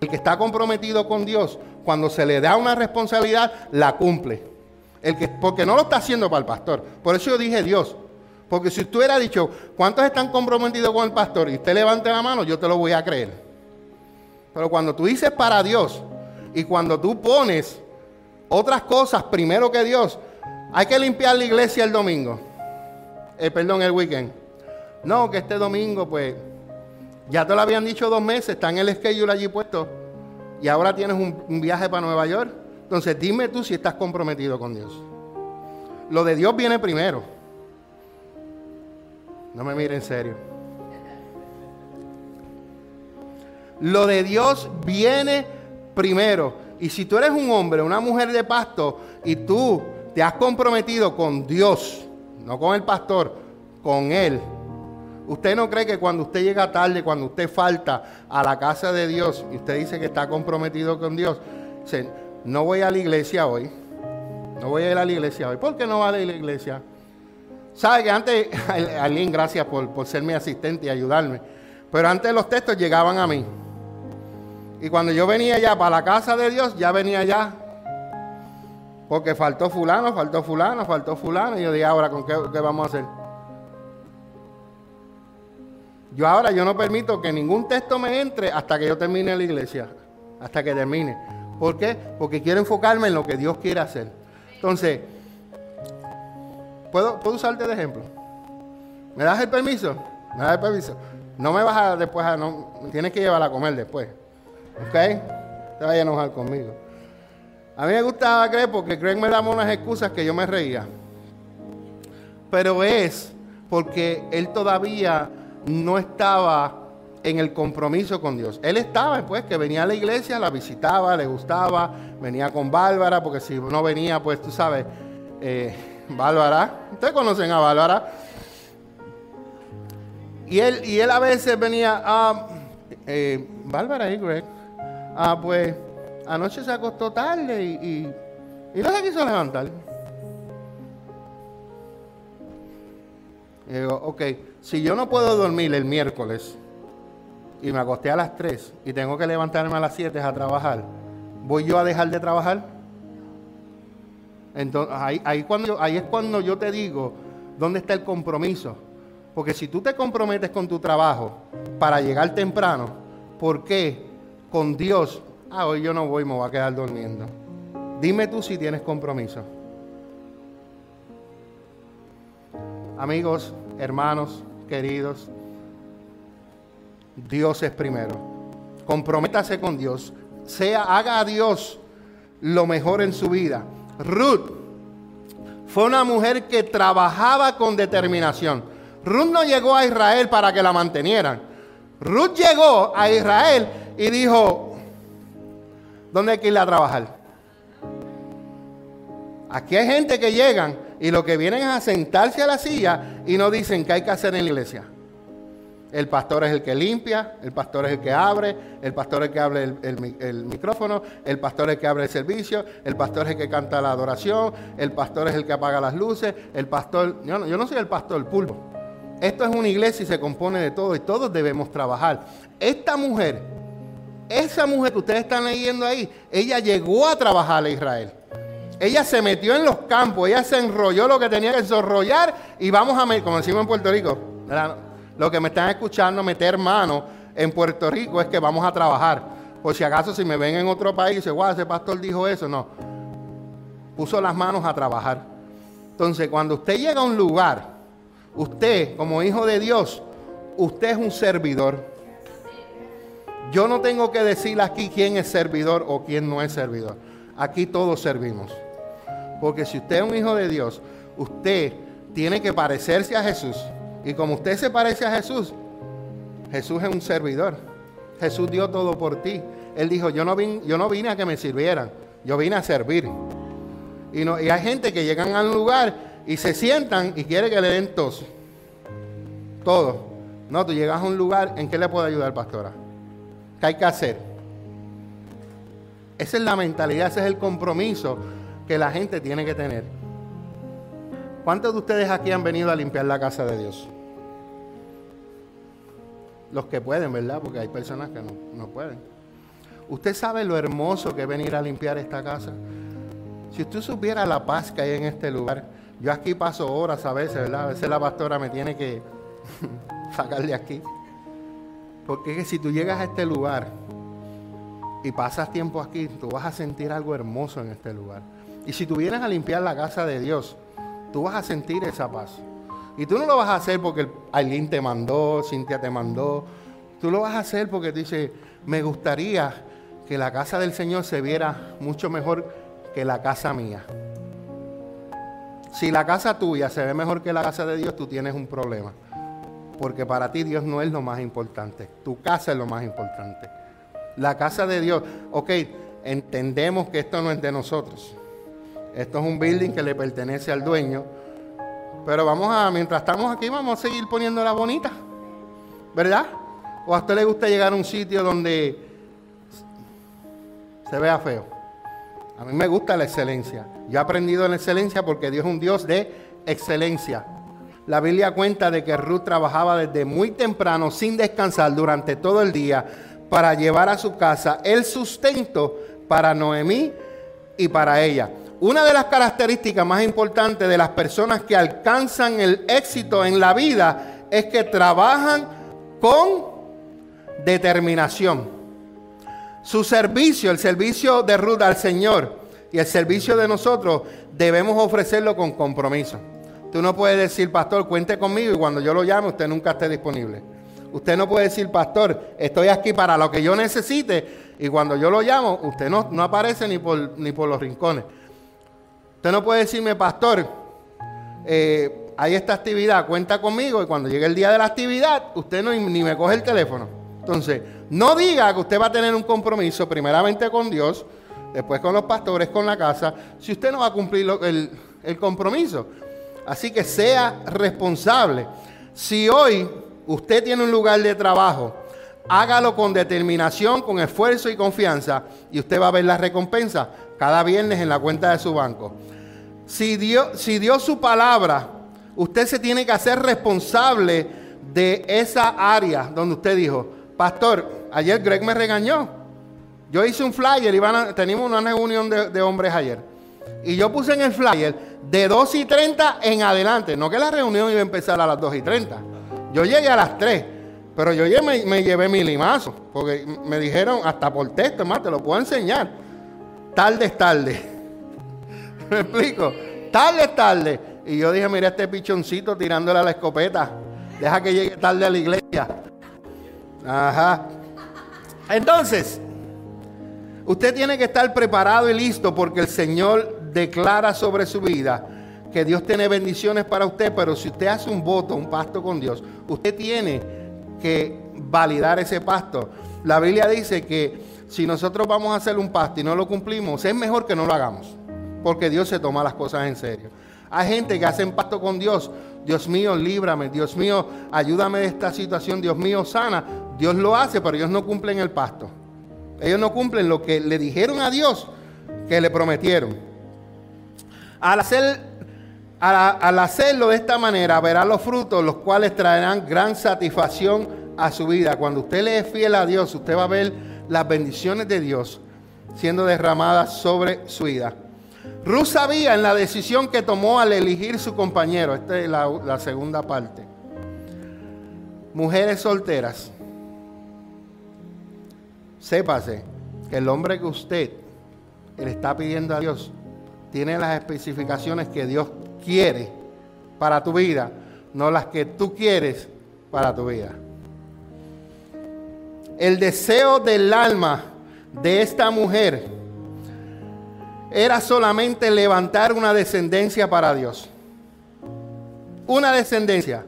El que está comprometido con Dios, cuando se le da una responsabilidad, la cumple. El que, porque no lo está haciendo para el pastor. Por eso yo dije Dios. Porque si usted hubiera dicho, ¿cuántos están comprometidos con el pastor? Y usted levante la mano, yo te lo voy a creer. Pero cuando tú dices para Dios y cuando tú pones otras cosas primero que Dios, hay que limpiar la iglesia el domingo. Eh, perdón, el weekend. No, que este domingo, pues, ya te lo habían dicho dos meses, está en el schedule allí puesto. Y ahora tienes un, viaje para Nueva York. Entonces, dime tú si estás comprometido con Dios. Lo de Dios viene primero. No me mire en serio. Lo de Dios viene primero. Y si tú eres un hombre, una mujer de pasto, y tú te has comprometido con Dios, no con el pastor, con Él, ¿usted no cree que cuando usted llega tarde, cuando usted falta a la casa de Dios y usted dice que está comprometido con Dios, no voy a la iglesia hoy, no voy a ir a la iglesia hoy, ¿por qué no va a la iglesia? ¿Sabe que antes, [LAUGHS] alguien gracias por, por ser mi asistente y ayudarme, pero antes los textos llegaban a mí. Y cuando yo venía ya para la casa de Dios, ya venía ya. Porque faltó fulano, faltó fulano, faltó fulano. Y yo dije, ahora, ¿con qué, qué, vamos a hacer? Yo ahora yo no permito que ningún texto me entre hasta que yo termine la iglesia. Hasta que termine. ¿Por qué? Porque quiero enfocarme en lo que Dios quiere hacer. Entonces, ¿puedo, ¿puedo usarte de ejemplo? ¿Me das el permiso? ¿Me das el permiso? No me vas a después a... No, tienes que llevarla a comer después. ¿Ok? Te vaya a enojar conmigo. A mí me gustaba creer porque Craig me daba unas excusas que yo me reía. Pero es porque él todavía no estaba en el compromiso con Dios. Él estaba, pues, que venía a la iglesia, la visitaba, le gustaba, venía con Bárbara, porque si no venía, pues, tú sabes, eh, Bárbara, ustedes conocen a Bárbara. Y él, y él a veces venía a eh, Bárbara y Greg. Ah, pues anoche se acostó tarde y, y, no se quiso levantar. Y digo, ok, si yo no puedo dormir el miércoles y me acosté a las 3 y tengo que levantarme a las 7 a trabajar, ¿voy yo a dejar de trabajar? Entonces, ahí, ahí, es cuando yo te digo dónde está el compromiso. Porque si tú te comprometes con tu trabajo para llegar temprano, ¿por qué con Dios, ah, hoy yo no voy, me voy a quedar durmiendo. Dime tú si tienes compromiso. Amigos, hermanos, queridos, Dios es primero. Comprométase con Dios. Sea, haga a Dios lo mejor en su vida. Ruth fue una mujer que trabajaba con determinación. Ruth no llegó a Israel para que la mantenieran. Ruth llegó a Israel y dijo, ¿dónde hay que ir a trabajar? Aquí hay gente que llegan y lo que vienen es a sentarse a la silla y no dicen qué hay que hacer en la iglesia. El pastor es el que limpia, el pastor es el que abre, el pastor es el que abre el, micrófono, el pastor es el que abre el servicio, el pastor es el que canta la adoración, el pastor es el que apaga las luces, el pastor, yo no, yo no soy el pastor, pulpo. Esto es una iglesia y se compone de todo y todos debemos trabajar. Esta mujer esa mujer que ustedes están leyendo ahí, ella llegó a trabajar a Israel. Ella se metió en los campos, ella se enrolló lo que tenía que enrollar y vamos a, como decimos en Puerto Rico, lo que me están escuchando, meter mano en Puerto Rico es que vamos a trabajar. Por si acaso si me ven en otro país y dicen, wow, ese pastor dijo eso, no. Puso las manos a trabajar. Entonces, cuando usted llega a un lugar, usted como hijo de Dios, usted es un servidor. Yo no tengo que decir aquí quién es servidor o quién no es servidor. Aquí todos servimos. Porque si usted es un hijo de Dios, usted tiene que parecerse a Jesús. Y como usted se parece a Jesús, Jesús es un servidor. Jesús dio todo por ti. Él dijo, yo no, vine, yo no vine a que me sirvieran, yo vine a servir. Y, no, y hay gente que llegan al lugar y se sientan y quiere que le den tos. Todo. No, tú llegas a un lugar, ¿en qué le puede ayudar, pastora? ¿Qué hay que hacer? Esa es la mentalidad, ese es el compromiso que la gente tiene que tener. ¿Cuántos de ustedes aquí han venido a limpiar la casa de Dios? Los que pueden, ¿verdad? Porque hay personas que no, no pueden. usted sabe lo hermoso que es venir a limpiar esta casa. Si usted supiera la paz que hay en este lugar, yo aquí paso horas a veces, ¿verdad? A veces la pastora me tiene que [LAUGHS] sacar de aquí. Porque es que si tú llegas a este lugar y pasas tiempo aquí, tú vas a sentir algo hermoso en este lugar. Y si tú vienes a limpiar la casa de Dios, tú vas a sentir esa paz. Y tú no lo vas a hacer porque Aileen te mandó, Cintia te mandó. Tú lo vas a hacer porque tú dices, me gustaría que la casa del Señor se viera mucho mejor que la casa mía. Si la casa tuya se ve mejor que la casa de Dios, tú tienes un problema. Porque para ti Dios no es lo más importante. Tu casa es lo más importante. La casa de Dios, ok, entendemos que esto no es de nosotros. Esto es un building que le pertenece al dueño. Pero vamos a, mientras estamos aquí, vamos a seguir poniéndola bonita. ¿Verdad? ¿O a usted le gusta llegar a un sitio donde se vea feo? A mí me gusta la excelencia. Yo he aprendido en la excelencia porque Dios es un Dios de excelencia. La Biblia cuenta de que Ruth trabajaba desde muy temprano sin descansar durante todo el día para llevar a su casa el sustento para Noemí y para ella. Una de las características más importantes de las personas que alcanzan el éxito en la vida es que trabajan con determinación. Su servicio, el servicio de Ruth al Señor y el servicio de nosotros, debemos ofrecerlo con compromiso. Tú no puedes decir, pastor, cuente conmigo y cuando yo lo llame usted nunca esté disponible. Usted no puede decir, pastor, estoy aquí para lo que yo necesite y cuando yo lo llamo usted no, aparece ni por los rincones. Usted no puede decirme, pastor, eh, hay esta actividad, cuenta conmigo y cuando llegue el día de la actividad usted no, ni me coge el teléfono. Entonces, no diga que usted va a tener un compromiso primeramente con Dios, después con los pastores, con la casa, si usted no va a cumplir el, el compromiso. Así que sea responsable. Si hoy usted tiene un lugar de trabajo, hágalo con determinación, con esfuerzo y confianza y usted va a ver la recompensa cada viernes en la cuenta de su banco. Si dio, si dio su palabra, usted se tiene que hacer responsable de esa área donde usted dijo, pastor, ayer Greg me regañó. Yo hice un flyer, y teníamos una reunión de, hombres ayer. Y yo puse en el flyer de 2 y 30 en adelante. No que la reunión iba a empezar a las 2 y 30. Yo llegué a las 3. Pero yo me, me llevé mi limazo. Porque me dijeron hasta por texto, más te lo puedo enseñar. Tarde es tarde. [LAUGHS] ¿Me explico? Tarde es tarde. Y yo dije, mira este pichoncito tirándole a la escopeta. Deja que llegue tarde a la iglesia. Ajá. Entonces, usted tiene que estar preparado y listo porque el Señor declara sobre su vida que Dios tiene bendiciones para usted, pero si usted hace un voto, un pacto con Dios, usted tiene que validar ese pacto. La Biblia dice que si nosotros vamos a hacer un pacto y no lo cumplimos, es mejor que no lo hagamos, porque Dios se toma las cosas en serio. Hay gente que hace un pacto con Dios, Dios mío, líbrame, Dios mío, ayúdame de esta situación, Dios mío, sana. Dios lo hace, pero ellos no cumplen el pacto. Ellos no cumplen lo que le dijeron a Dios que le prometieron. Al, hacer, al, hacerlo de esta manera, verá los frutos, los cuales traerán gran satisfacción a su vida. Cuando usted le es fiel a Dios, usted va a ver las bendiciones de Dios siendo derramadas sobre su vida. Ruth sabía en la decisión que tomó al elegir su compañero. Esta es la, segunda parte. Mujeres solteras sépase que el hombre que usted le está pidiendo a Dios tiene las especificaciones que Dios quiere para tu vida, no las que tú quieres para tu vida. El deseo del alma de esta mujer era solamente levantar una descendencia para Dios. Una descendencia.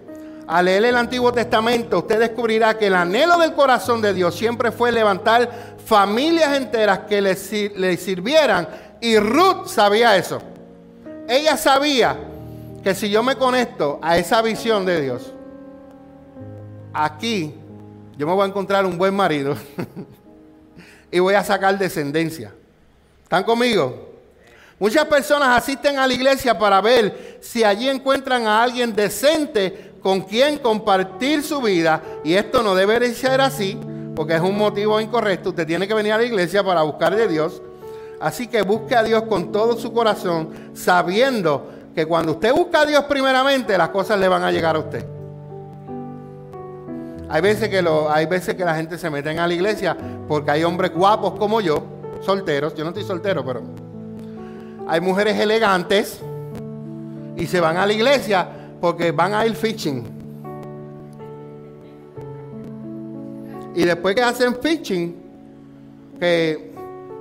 Al leer el Antiguo Testamento, usted descubrirá que el anhelo del corazón de Dios siempre fue levantar familias enteras que le, sirvieran. Y Ruth sabía eso. Ella sabía que si yo me conecto a esa visión de Dios, aquí yo me voy a encontrar un buen marido [LAUGHS] y voy a sacar descendencia. ¿Están conmigo? Muchas personas asisten a la iglesia para ver si allí encuentran a alguien decente con quien compartir su vida. Y esto no debe ser así, porque es un motivo incorrecto. Usted tiene que venir a la iglesia para buscar de Dios. Así que busque a Dios con todo su corazón, sabiendo que cuando usted busca a Dios primeramente, las cosas le van a llegar a usted. Hay veces que, lo, hay veces que la gente se mete a la iglesia porque hay hombres guapos como yo, solteros. Yo no estoy soltero, pero hay mujeres elegantes y se van a la iglesia porque van a ir fishing. Y después que hacen fishing, que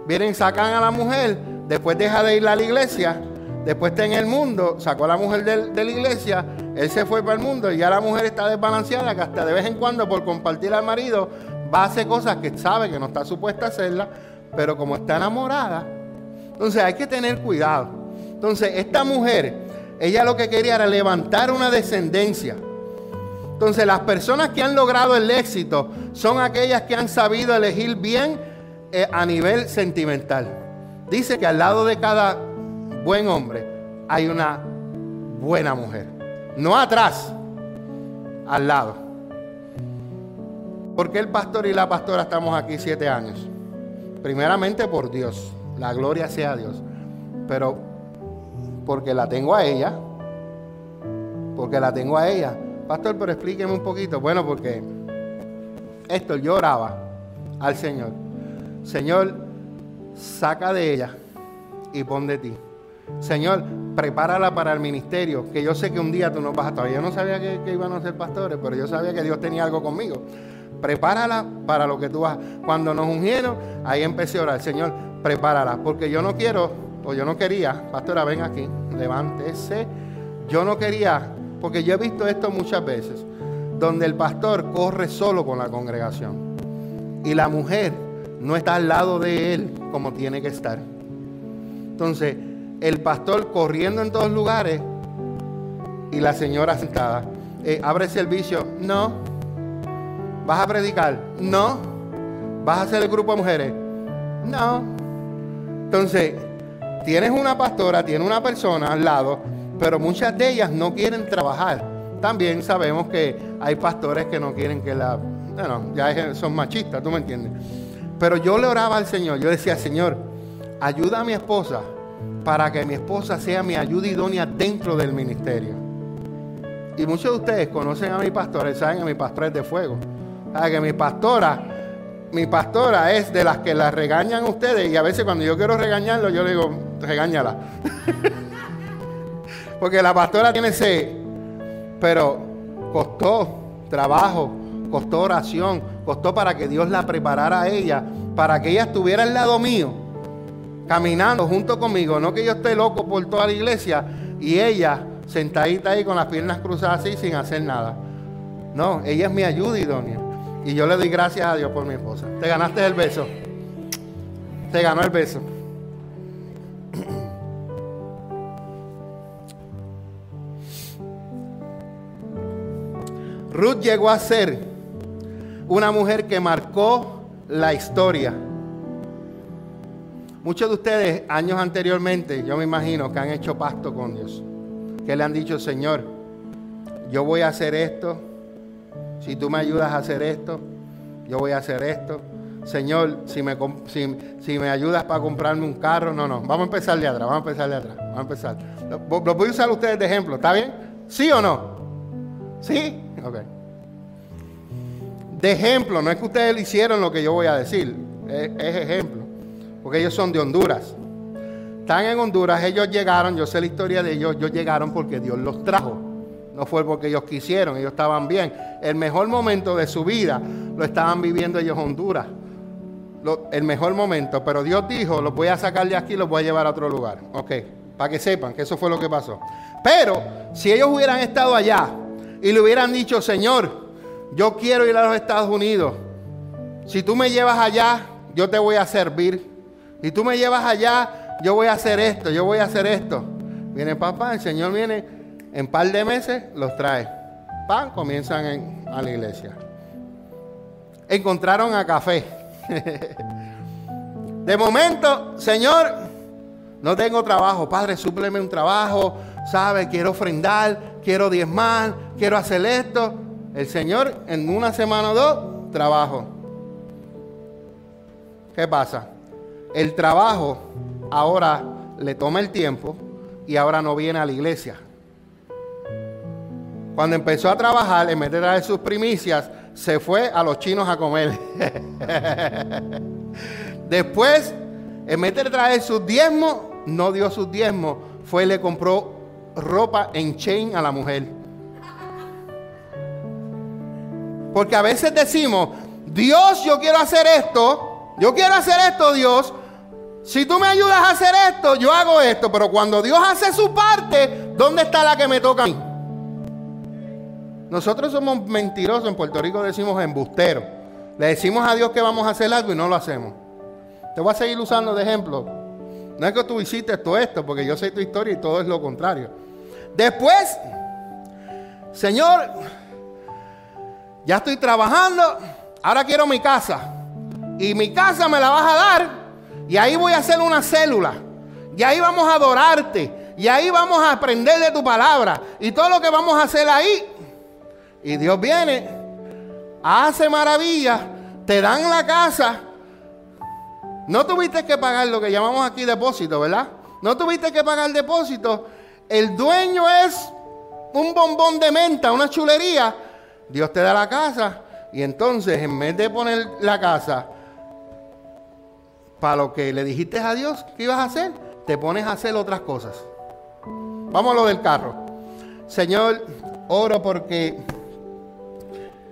vienen, sacan a la mujer, después deja de ir a la iglesia, después está en el mundo, sacó a la mujer de, de, la iglesia, él se fue para el mundo y ya la mujer está desbalanceada, que hasta de vez en cuando por compartir al marido va a hacer cosas que sabe que no está supuesta a hacerlas, pero como está enamorada, entonces hay que tener cuidado. Entonces esta mujer, ella lo que quería era levantar una descendencia. Entonces las personas que han logrado el éxito son aquellas que han sabido elegir bien eh, a nivel sentimental. Dice que al lado de cada buen hombre hay una buena mujer. No atrás, al lado. Porque el pastor y la pastora estamos aquí siete años? Primeramente por Dios. La gloria sea a Dios. Pero porque la tengo a ella. Porque la tengo a ella. Pastor, pero explíqueme un poquito. Bueno, porque esto yo oraba al Señor. Señor, saca de ella y pon de ti. Señor, prepárala para el ministerio, que yo sé que un día tú nos vas a todavía Yo no sabía que, que, iban a ser pastores, pero yo sabía que Dios tenía algo conmigo. Prepárala para lo que tú vas. Cuando nos ungieron, ahí empecé a orar. Señor, prepárala, porque yo no quiero, o yo no quería, pastora, ven aquí, levántese. Yo no quería, porque yo he visto esto muchas veces, donde el pastor corre solo con la congregación y la mujer no está al lado de él como tiene que estar. Entonces, el pastor corriendo en todos lugares y la señora sentada. Eh, ¿Abre servicio? No. ¿Vas a predicar? No. ¿Vas a hacer el grupo de mujeres? No. Entonces, tienes una pastora, tienes una persona al lado, pero muchas de ellas no quieren trabajar. También sabemos que hay pastores que no quieren que la... Bueno, ya son machistas, tú me entiendes. Pero yo le oraba al Señor, yo decía, Señor, ayuda a mi esposa para que mi esposa sea mi ayuda idónea dentro del ministerio. Y muchos de ustedes conocen a mi pastora, saben a mi pastora es de fuego. Saben que mi pastora, mi pastora es de las que la regañan ustedes y a veces cuando yo quiero regañarlo, yo le digo, regáñala. [LAUGHS] Porque la pastora tiene ese, pero costó trabajo, costó oración, costó para que Dios la preparara a ella, para que ella estuviera al lado mío, caminando junto conmigo, no que yo esté loco por toda la iglesia y ella sentadita ahí con las piernas cruzadas así sin hacer nada. No, ella es mi ayuda idónea. Y yo le doy gracias a Dios por mi esposa. Te ganaste el beso. Te ganó el beso. Ruth llegó a ser una mujer que marcó la historia. Muchos de ustedes años anteriormente, yo me imagino que han hecho pacto con Dios, que le han dicho, Señor, yo voy a hacer esto, si tú me ayudas a hacer esto, yo voy a hacer esto. Señor, si me, ayudas para comprarme un carro, no, no, vamos a empezar de atrás, vamos a empezar de atrás, vamos a empezar. Lo, voy a usar ustedes de ejemplo, ¿está bien? ¿Sí o no? ¿Sí? Ok. De ejemplo, no es que ustedes hicieron lo que yo voy a decir, es ejemplo, porque ellos son de Honduras. Están en Honduras, ellos llegaron, yo sé la historia de ellos, ellos llegaron porque Dios los trajo. No fue porque ellos quisieron, ellos estaban bien. El mejor momento de su vida lo estaban viviendo ellos en Honduras. el mejor momento, pero Dios dijo, los voy a sacar de aquí los voy a llevar a otro lugar. Ok, para que sepan que eso fue lo que pasó. Pero si ellos hubieran estado allá y le hubieran dicho, Señor, yo quiero ir a los Estados Unidos. Si tú me llevas allá, yo te voy a servir. Si tú me llevas allá, yo voy a hacer esto, yo voy a hacer esto. Viene papá, el Señor viene en par de meses los trae. Pan, comienzan a la iglesia. Encontraron a café. [LAUGHS] de momento, Señor, no tengo trabajo. Padre, súpleme un trabajo. ¿Sabe? Quiero ofrendar, quiero diezmar, quiero hacer esto. El Señor, en una semana o dos, trabajo. ¿qué pasa? El trabajo ahora le toma el tiempo y ahora no viene a la iglesia. Cuando empezó a trabajar, en vez de traer sus primicias, se fue a los chinos a comer. [LAUGHS] Después, en vez de traer sus diezmos, no dio sus diezmos, fue y le compró ropa en chain a la mujer. Porque a veces decimos, Dios, yo quiero hacer esto, yo quiero hacer esto, Dios. Si tú me ayudas a hacer esto, yo hago esto. Pero cuando Dios hace su parte, ¿dónde está la que me toca a mí? Nosotros somos mentirosos, en Puerto Rico decimos embusteros. Le decimos a Dios que vamos a hacer algo y no lo hacemos. Te voy a seguir usando de ejemplo. No es que tú hiciste todo esto, porque yo sé tu historia y todo es lo contrario. Después, Señor, ya estoy trabajando, ahora quiero mi casa. Y mi casa me la vas a dar. Y ahí voy a hacer una célula. Y ahí vamos a adorarte. Y ahí vamos a aprender de tu palabra. Y todo lo que vamos a hacer ahí. Y Dios viene, hace maravillas, te dan la casa. No tuviste que pagar lo que llamamos aquí depósito, ¿verdad? No tuviste que pagar depósito. El dueño es un bombón de menta, una chulería. Dios te da la casa y entonces en vez de poner la casa para lo que le dijiste a Dios que ibas a hacer, te pones a hacer otras cosas. Vamos a lo del carro. Señor, oro porque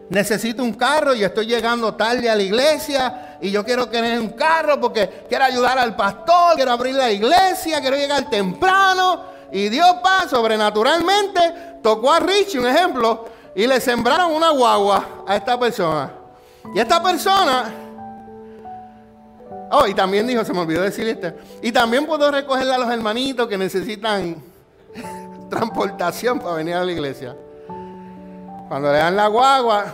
necesito un carro y estoy llegando tarde a la iglesia y yo quiero tener un carro porque quiero ayudar al pastor, quiero abrir la iglesia, quiero llegar temprano. Y Dios va sobrenaturalmente, tocó a Richie, un ejemplo, y le sembraron una guagua a esta persona. Y esta persona, oh, y también dijo, se me olvidó decir esto, y también puedo recogerle a los hermanitos que necesitan [LAUGHS] transportación para venir a la iglesia. Cuando le dan la guagua,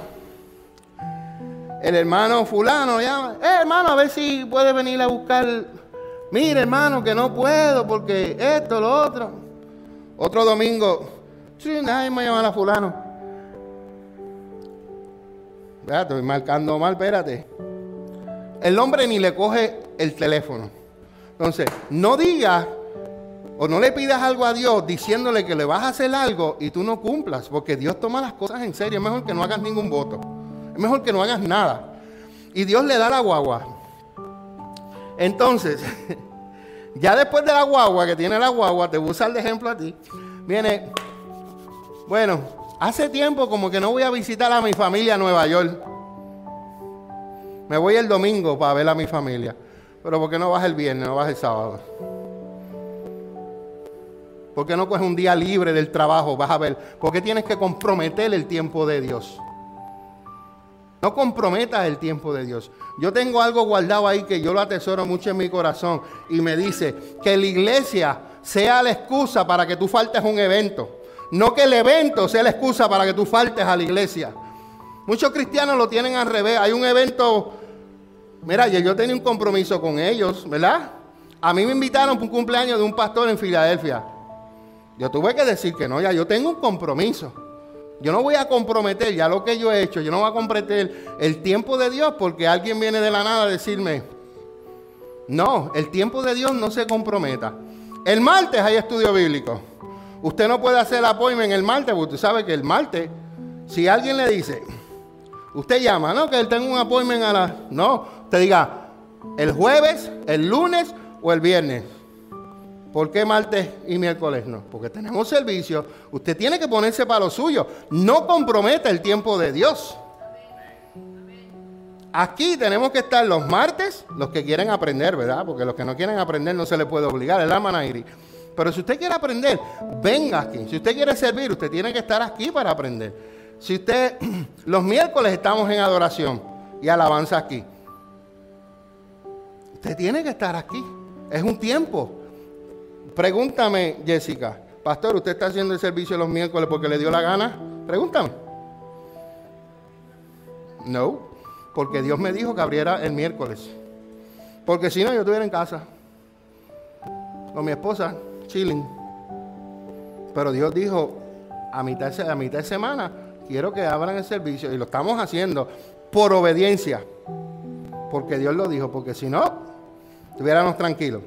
el hermano fulano llama, eh hermano, a ver si puede venir a buscar. Mire hermano, que no puedo porque esto, lo otro. Otro domingo, sí, nadie me llama a fulano. Ya, estoy marcando mal, espérate. El hombre ni le coge el teléfono. Entonces, no digas o no le pidas algo a Dios diciéndole que le vas a hacer algo y tú no cumplas, porque Dios toma las cosas en serio. Es mejor que no hagas ningún voto. Es mejor que no hagas nada. Y Dios le da la guagua. Entonces, [LAUGHS] ya después de la guagua, que tiene la guagua, te voy a usar de ejemplo a ti, viene, bueno, hace tiempo como que no voy a visitar a mi familia en Nueva York. Me voy el domingo para ver a mi familia. Pero ¿por qué no vas el viernes, no vas el sábado? ¿Por qué no coges un día libre del trabajo? Vas a ver. ¿Por qué tienes que comprometer el tiempo de Dios? No comprometas el tiempo de Dios. Yo tengo algo guardado ahí que yo lo atesoro mucho en mi corazón y me dice que la iglesia sea la excusa para que tú faltes a un evento. No que el evento sea la excusa para que tú faltes a la iglesia. Muchos cristianos lo tienen al revés. Hay un evento, mira, yo tenía un compromiso con ellos, ¿verdad? A mí me invitaron para un cumpleaños de un pastor en Filadelfia. Yo tuve que decir que no, ya yo tengo un compromiso. Yo no voy a comprometer ya lo que yo he hecho, yo no voy a comprometer el tiempo de Dios porque alguien viene de la nada a decirme, no, el tiempo de Dios no se comprometa. El martes hay estudio bíblico. Usted no puede hacer en el martes porque usted sabe que el martes, si alguien le dice, usted llama, no, que él tenga un appointment a la... No, usted diga, el jueves, el lunes o el viernes. ¿Por qué martes y miércoles no? Porque tenemos servicio. Usted tiene que ponerse para lo suyo. No comprometa el tiempo de Dios. Aquí tenemos que estar los martes, los que quieren aprender, ¿verdad? Porque los que no quieren aprender no se les puede obligar, el Manairi. Pero si usted quiere aprender, venga aquí. Si usted quiere servir, usted tiene que estar aquí para aprender. Si usted, [CLEARS THROAT] los miércoles estamos en adoración y alabanza aquí. Usted tiene que estar aquí. Es un tiempo. Pregúntame, Jessica, pastor, ¿usted está haciendo el servicio los miércoles porque le dio la gana? Pregúntame. No, porque Dios me dijo que abriera el miércoles. Porque si no, yo estuviera en casa. Con mi esposa, chilling. Pero Dios dijo, a mitad, a mitad de semana, quiero que abran el servicio. Y lo estamos haciendo por obediencia. porque Dios lo dijo, porque si no, estuviéramos tranquilos.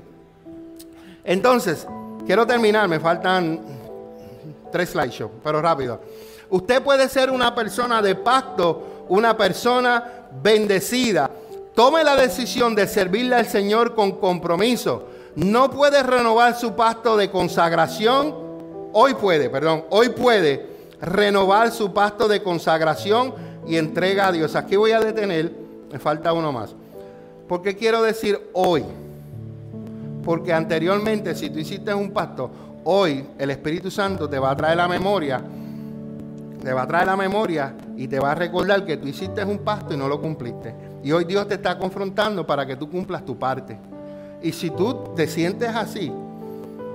Entonces, quiero terminar, me faltan tres slideshows, pero rápido. Usted puede ser una persona de pacto, una persona bendecida. Tome la decisión de servirle al Señor con compromiso. No puede renovar su pacto de consagración. Hoy puede, perdón, hoy puede renovar su pacto de consagración y entrega a Dios. Aquí voy a detener, me falta uno más. ¿Por qué quiero decir hoy? Porque anteriormente, si tú hiciste un pacto, hoy el Espíritu Santo te va a traer la memoria, te va a traer la memoria y te va a recordar que tú hiciste un pacto y no lo cumpliste. Y hoy Dios te está confrontando para que tú cumplas tu parte. Y si tú te sientes así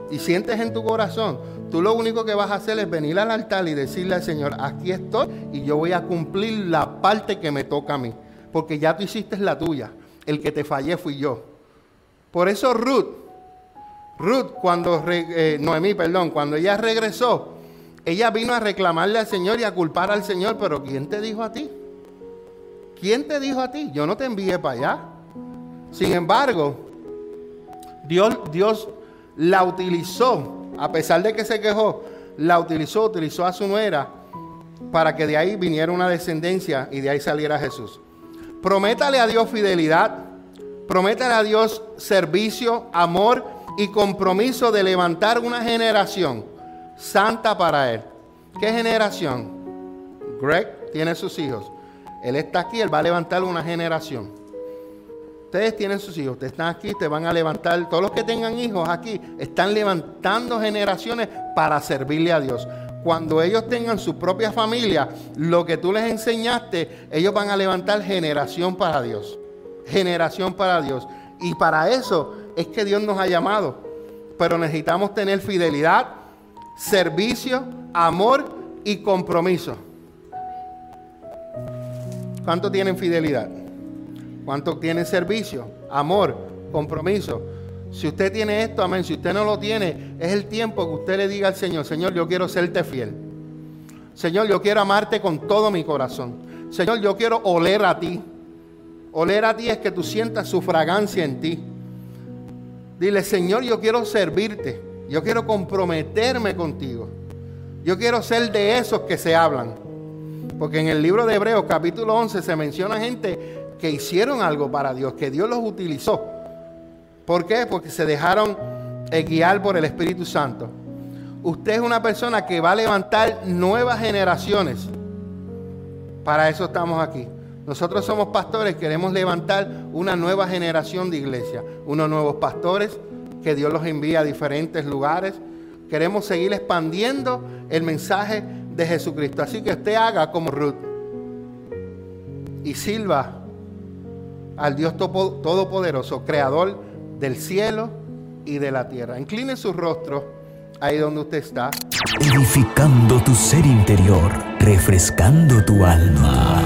y sientes en tu corazón, Tú lo único que vas a hacer es venir al altar y decirle al Señor, aquí estoy y yo voy a cumplir la parte que me toca a mí. Porque ya tú hiciste la tuya. El que te fallé fui yo. Por eso Ruth, Ruth cuando, eh, Noemí, perdón, cuando ella regresó, ella vino a reclamarle al Señor y a culpar al Señor, pero ¿quién te dijo a ti? ¿Quién te dijo a ti? Yo no te envié para allá. Sin embargo, Dios, Dios la utilizó a pesar de que se quejó, la utilizó, utilizó a su nuera para que de ahí viniera una descendencia y de ahí saliera Jesús. Prométale a Dios fidelidad, prométale a Dios servicio, amor y compromiso de levantar una generación santa para Él. ¿Qué generación? Greg tiene sus hijos. Él está aquí, Él va a levantar una generación. Ustedes tienen sus hijos, ustedes están aquí, te van a levantar. Todos los que tengan hijos aquí están levantando generaciones para servirle a Dios. Cuando ellos tengan su propia familia, lo que tú les enseñaste, ellos van a levantar generación para Dios. Generación para Dios. Y para eso es que Dios nos ha llamado. Pero necesitamos tener fidelidad, servicio, amor y compromiso. ¿Cuánto tienen fidelidad? ¿Cuánto tiene servicio? Amor, compromiso. Si usted tiene esto, amén. Si usted no lo tiene, es el tiempo que usted le diga al Señor, Señor, yo quiero serte fiel. Señor, yo quiero amarte con todo mi corazón. Señor, yo quiero oler a ti. Oler a ti es que tú sientas su fragancia en ti. Dile, Señor, yo quiero servirte. Yo quiero comprometerme contigo. Yo quiero ser de esos que se hablan. Porque en el libro de Hebreos capítulo 11 se menciona gente que hicieron algo para Dios, que Dios los utilizó. ¿Por qué? Porque se dejaron eh, guiar por el Espíritu Santo. Usted es una persona que va a levantar nuevas generaciones. Para eso estamos aquí. Nosotros somos pastores, queremos levantar una nueva generación de iglesia, unos nuevos pastores que Dios los envía a diferentes lugares. Queremos seguir expandiendo el mensaje de Jesucristo. Así que usted haga como Ruth y silba al Dios Todopoderoso, Creador del cielo y de la tierra. Incline su rostro ahí donde usted está.
Edificando tu ser interior, refrescando tu alma.